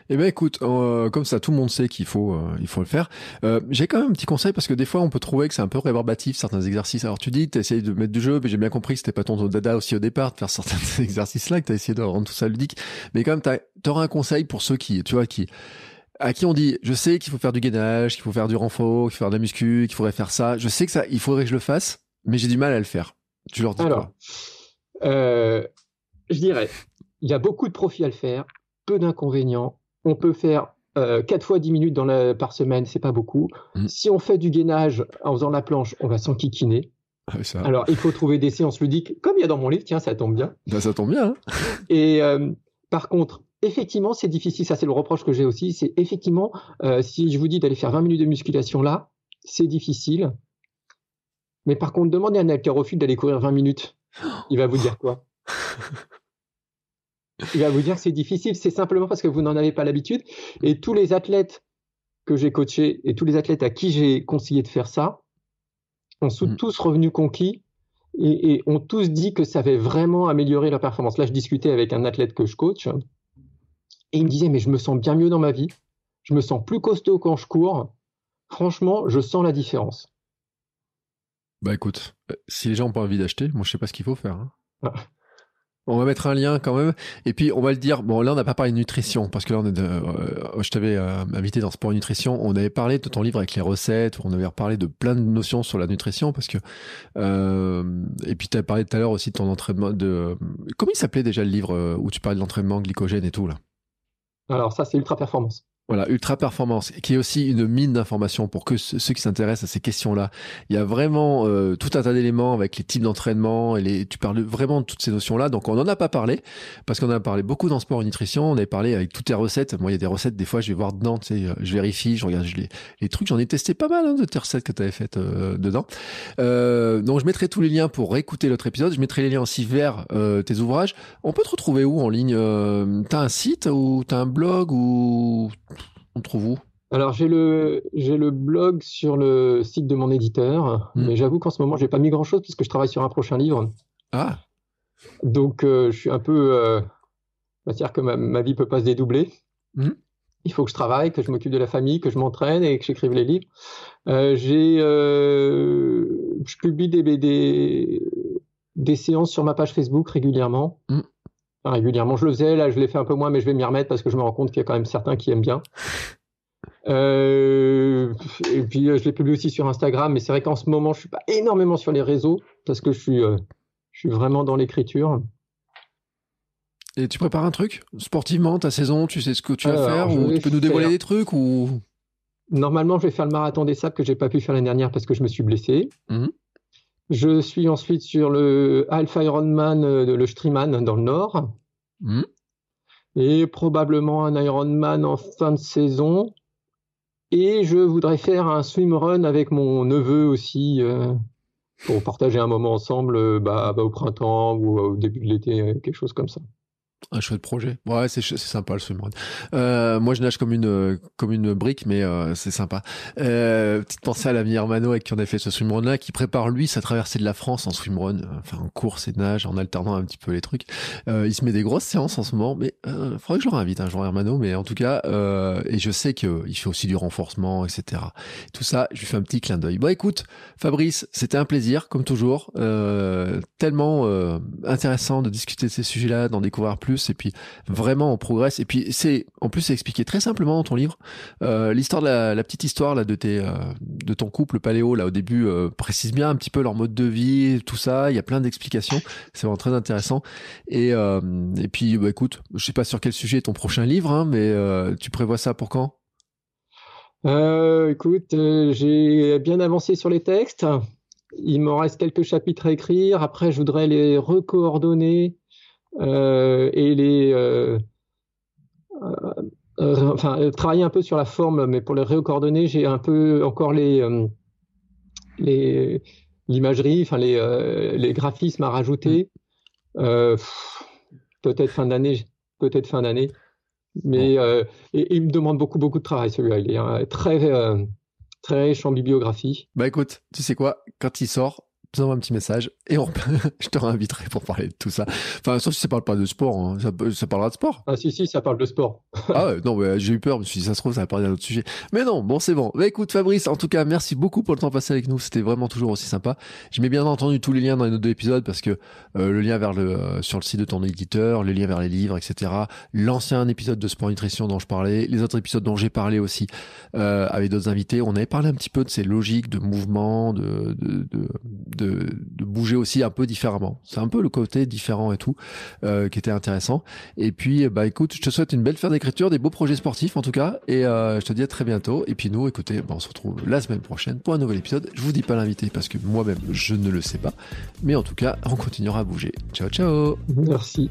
Eh ben écoute, euh, comme ça tout le monde sait qu'il faut euh, il faut le faire. Euh, j'ai quand même un petit conseil parce que des fois on peut trouver que c'est un peu rébarbatif certains exercices. Alors tu dis tu essayé de mettre du jeu, mais j'ai bien compris que c'était pas ton dada aussi au départ de faire certains exercices là, que tu as essayé de rendre tout ça ludique. Mais quand même tu auras un conseil pour ceux qui tu vois qui à qui on dit je sais qu'il faut faire du gainage, qu'il faut faire du renfort, qu'il faut faire de la muscu, qu'il faudrait faire ça. Je sais que ça il faudrait que je le fasse, mais j'ai du mal à le faire. Tu leur dis Alors, je dirais il y a beaucoup de profits à le faire peu d'inconvénients. On peut faire euh, 4 fois 10 minutes dans la, par semaine, c'est pas beaucoup. Mm. Si on fait du gainage en faisant la planche, on va s'enquiquiner. Ah Alors, il faut trouver des séances ludiques, comme il y a dans mon livre, tiens, ça tombe bien. Ben, ça tombe bien. Hein. Et euh, par contre, effectivement, c'est difficile, ça c'est le reproche que j'ai aussi, c'est effectivement, euh, si je vous dis d'aller faire 20 minutes de musculation là, c'est difficile. Mais par contre, demandez à un haltérophile d'aller courir 20 minutes. Il va vous dire quoi? il va vous dire que c'est difficile, c'est simplement parce que vous n'en avez pas l'habitude. Et tous les athlètes que j'ai coachés et tous les athlètes à qui j'ai conseillé de faire ça ont mm. tous revenus conquis et, ont tous dit que ça avait vraiment amélioré leur performance. Là, je discutais avec un athlète que je coach et il me disait mais je me sens bien mieux dans ma vie, je me sens plus costaud quand je cours. Franchement, je sens la différence. Bah écoute, euh, si les gens n'ont pas envie d'acheter, moi je sais pas ce qu'il faut faire. Hein. Ah. On va mettre un lien quand même. Et puis, on va le dire. Bon, là, on n'a pas parlé de nutrition parce que là, euh, je t'avais euh, invité dans Sport et Nutrition. On avait parlé de ton livre avec les recettes. On avait reparlé de plein de notions sur la nutrition parce que, euh, et puis, tu as parlé tout à l'heure aussi de ton entraînement de, comment il s'appelait déjà le livre où tu parlais de l'entraînement glycogène et tout, là? Alors, ça, c'est Ultra Performance. Voilà, Ultra Performance, qui est aussi une mine d'informations pour que ceux qui s'intéressent à ces questions-là. Il y a vraiment euh, tout un tas d'éléments avec les types d'entraînement et les, tu parles vraiment de toutes ces notions-là. Donc on n'en a pas parlé parce qu'on a parlé beaucoup dans Sport et Nutrition. On avait parlé avec toutes tes recettes. Moi, il y a des recettes, des fois, je vais voir dedans, tu sais, je vérifie, je regarde les, trucs. J'en ai testé pas mal hein, de tes recettes que tu avais faites euh, dedans. Euh, donc je mettrai tous les liens pour réécouter l'autre épisode. Je mettrai les liens aussi vers euh, tes ouvrages. On peut te retrouver où en ligne euh, T'as un site ou t'as un blog ou on trouve où alors j'ai le j'ai le blog sur le site de mon éditeur, Hmm. mais j'avoue qu'en ce moment j'ai pas mis grand chose puisque je travaille sur un prochain livre. Ah, Donc euh, je suis un peu euh, c'est-à-dire que ma, ma vie peut pas se dédoubler. Mhm. Il faut que je travaille, que je m'occupe de la famille, que je m'entraîne et que j'écrive les livres. Euh, j'ai euh, je publie des, des des séances sur ma page Facebook régulièrement. Mhm. Régulièrement, je le faisais, là je l'ai fait un peu moins, mais je vais m'y remettre parce que je me rends compte qu'il y a quand même certains qui aiment bien. Euh, et puis euh, je les publie aussi sur Instagram, mais c'est vrai qu'en ce moment je suis pas énormément sur les réseaux parce que je suis euh, je suis vraiment dans l'écriture. et tu prépares un truc sportivement ta saison Tu sais ce que tu vas faire ou tu peux nous dévoiler faire- des trucs ou? Normalement, je vais faire le marathon des sables que j'ai pas pu faire l'année dernière parce que je me suis blessé. Mhm. Je suis ensuite sur le Alpha Ironman, euh, de- le Streaman dans le Nord, Mhm. et probablement un Ironman en fin de saison. Et je voudrais faire un swimrun avec mon neveu aussi euh, pour partager un moment ensemble euh, bah, bah, au printemps ou au début de l'été, quelque chose comme ça. Un chouette projet. Ouais, c'est c'est sympa le swimrun. Euh, moi, je nage comme une comme une brique, mais euh, c'est sympa. Euh, petite pensée à l'ami Hermano avec qui on a fait ce swimrun là, qui prépare lui sa traversée de la France en swimrun, euh, enfin en course et nage, en alternant un petit peu les trucs. Euh, il se met des grosses séances en ce moment, mais euh, faudrait que je le réinvite un jour Hermano. Mais en tout cas, euh, et je sais que il fait aussi du renforcement, etc. Tout ça, je lui fais un petit clin d'œil. Bon, écoute, Fabrice, c'était un plaisir comme toujours. Tellement intéressant de discuter de ces sujets-là, d'en découvrir plus et puis vraiment on progresse. Et puis c'est en plus c'est expliqué très simplement dans ton livre. Euh, l'histoire de la, petite histoire là de tes euh, de ton couple paléo là au début euh, précise bien un petit peu leur mode de vie tout ça. Il y a plein d'explications. C'est vraiment très intéressant. Et et puis bah, écoute je sais pas sur quel sujet est ton prochain livre hein, mais tu prévois ça pour quand? Écoute, j'ai bien avancé sur les textes. Il m'en reste quelques chapitres à écrire. Après, je voudrais les recoordonner et les, euh, euh, euh, enfin, euh, travailler un peu sur la forme. Mais pour les recoordonner, j'ai un peu encore les, euh, les l'imagerie, enfin les, euh, les graphismes à rajouter. Euh, pff, peut-être fin d'année, peut-être fin d'année. Mais euh, et, et il me demande beaucoup beaucoup de travail celui-là. Il est euh, très euh, très riche en bibliographie. bah écoute tu sais quoi? Quand il sort tu envoies un petit message et on... je te réinviterai pour parler de tout ça enfin sauf si ça parle pas de sport hein. ça, parlera de sport Ah si si, ça parle de sport. Ah ouais, non, mais j'ai eu peur, je me suis dit, ça se trouve, ça va parler d'un autre sujet. Mais non, bon, c'est bon. Bah écoute, Fabrice, en tout cas, merci beaucoup pour le temps passé avec nous. C'était vraiment toujours aussi sympa. Je mets bien entendu tous les liens dans les notes de l'épisode parce que euh, le lien vers le euh, sur le site de ton éditeur, le lien vers les livres, etc. L'ancien épisode de Sport Nutrition dont je parlais, les autres épisodes dont j'ai parlé aussi euh, avec d'autres invités. On avait parlé un petit peu de ces logiques de mouvement, de de, de, de, de bouger aussi un peu différemment. C'est un peu le côté différent et tout euh, qui était intéressant. Et puis, bah écoute, je te souhaite une belle fin d'écriture, des beaux projets sportifs en tout cas, et euh, je te dis à très bientôt. Et puis nous, écoutez, bah, on se retrouve la semaine prochaine pour un nouvel épisode. Je vous dis pas l'invité parce que moi-même je ne le sais pas, mais en tout cas, on continuera à bouger. Ciao, ciao. Merci.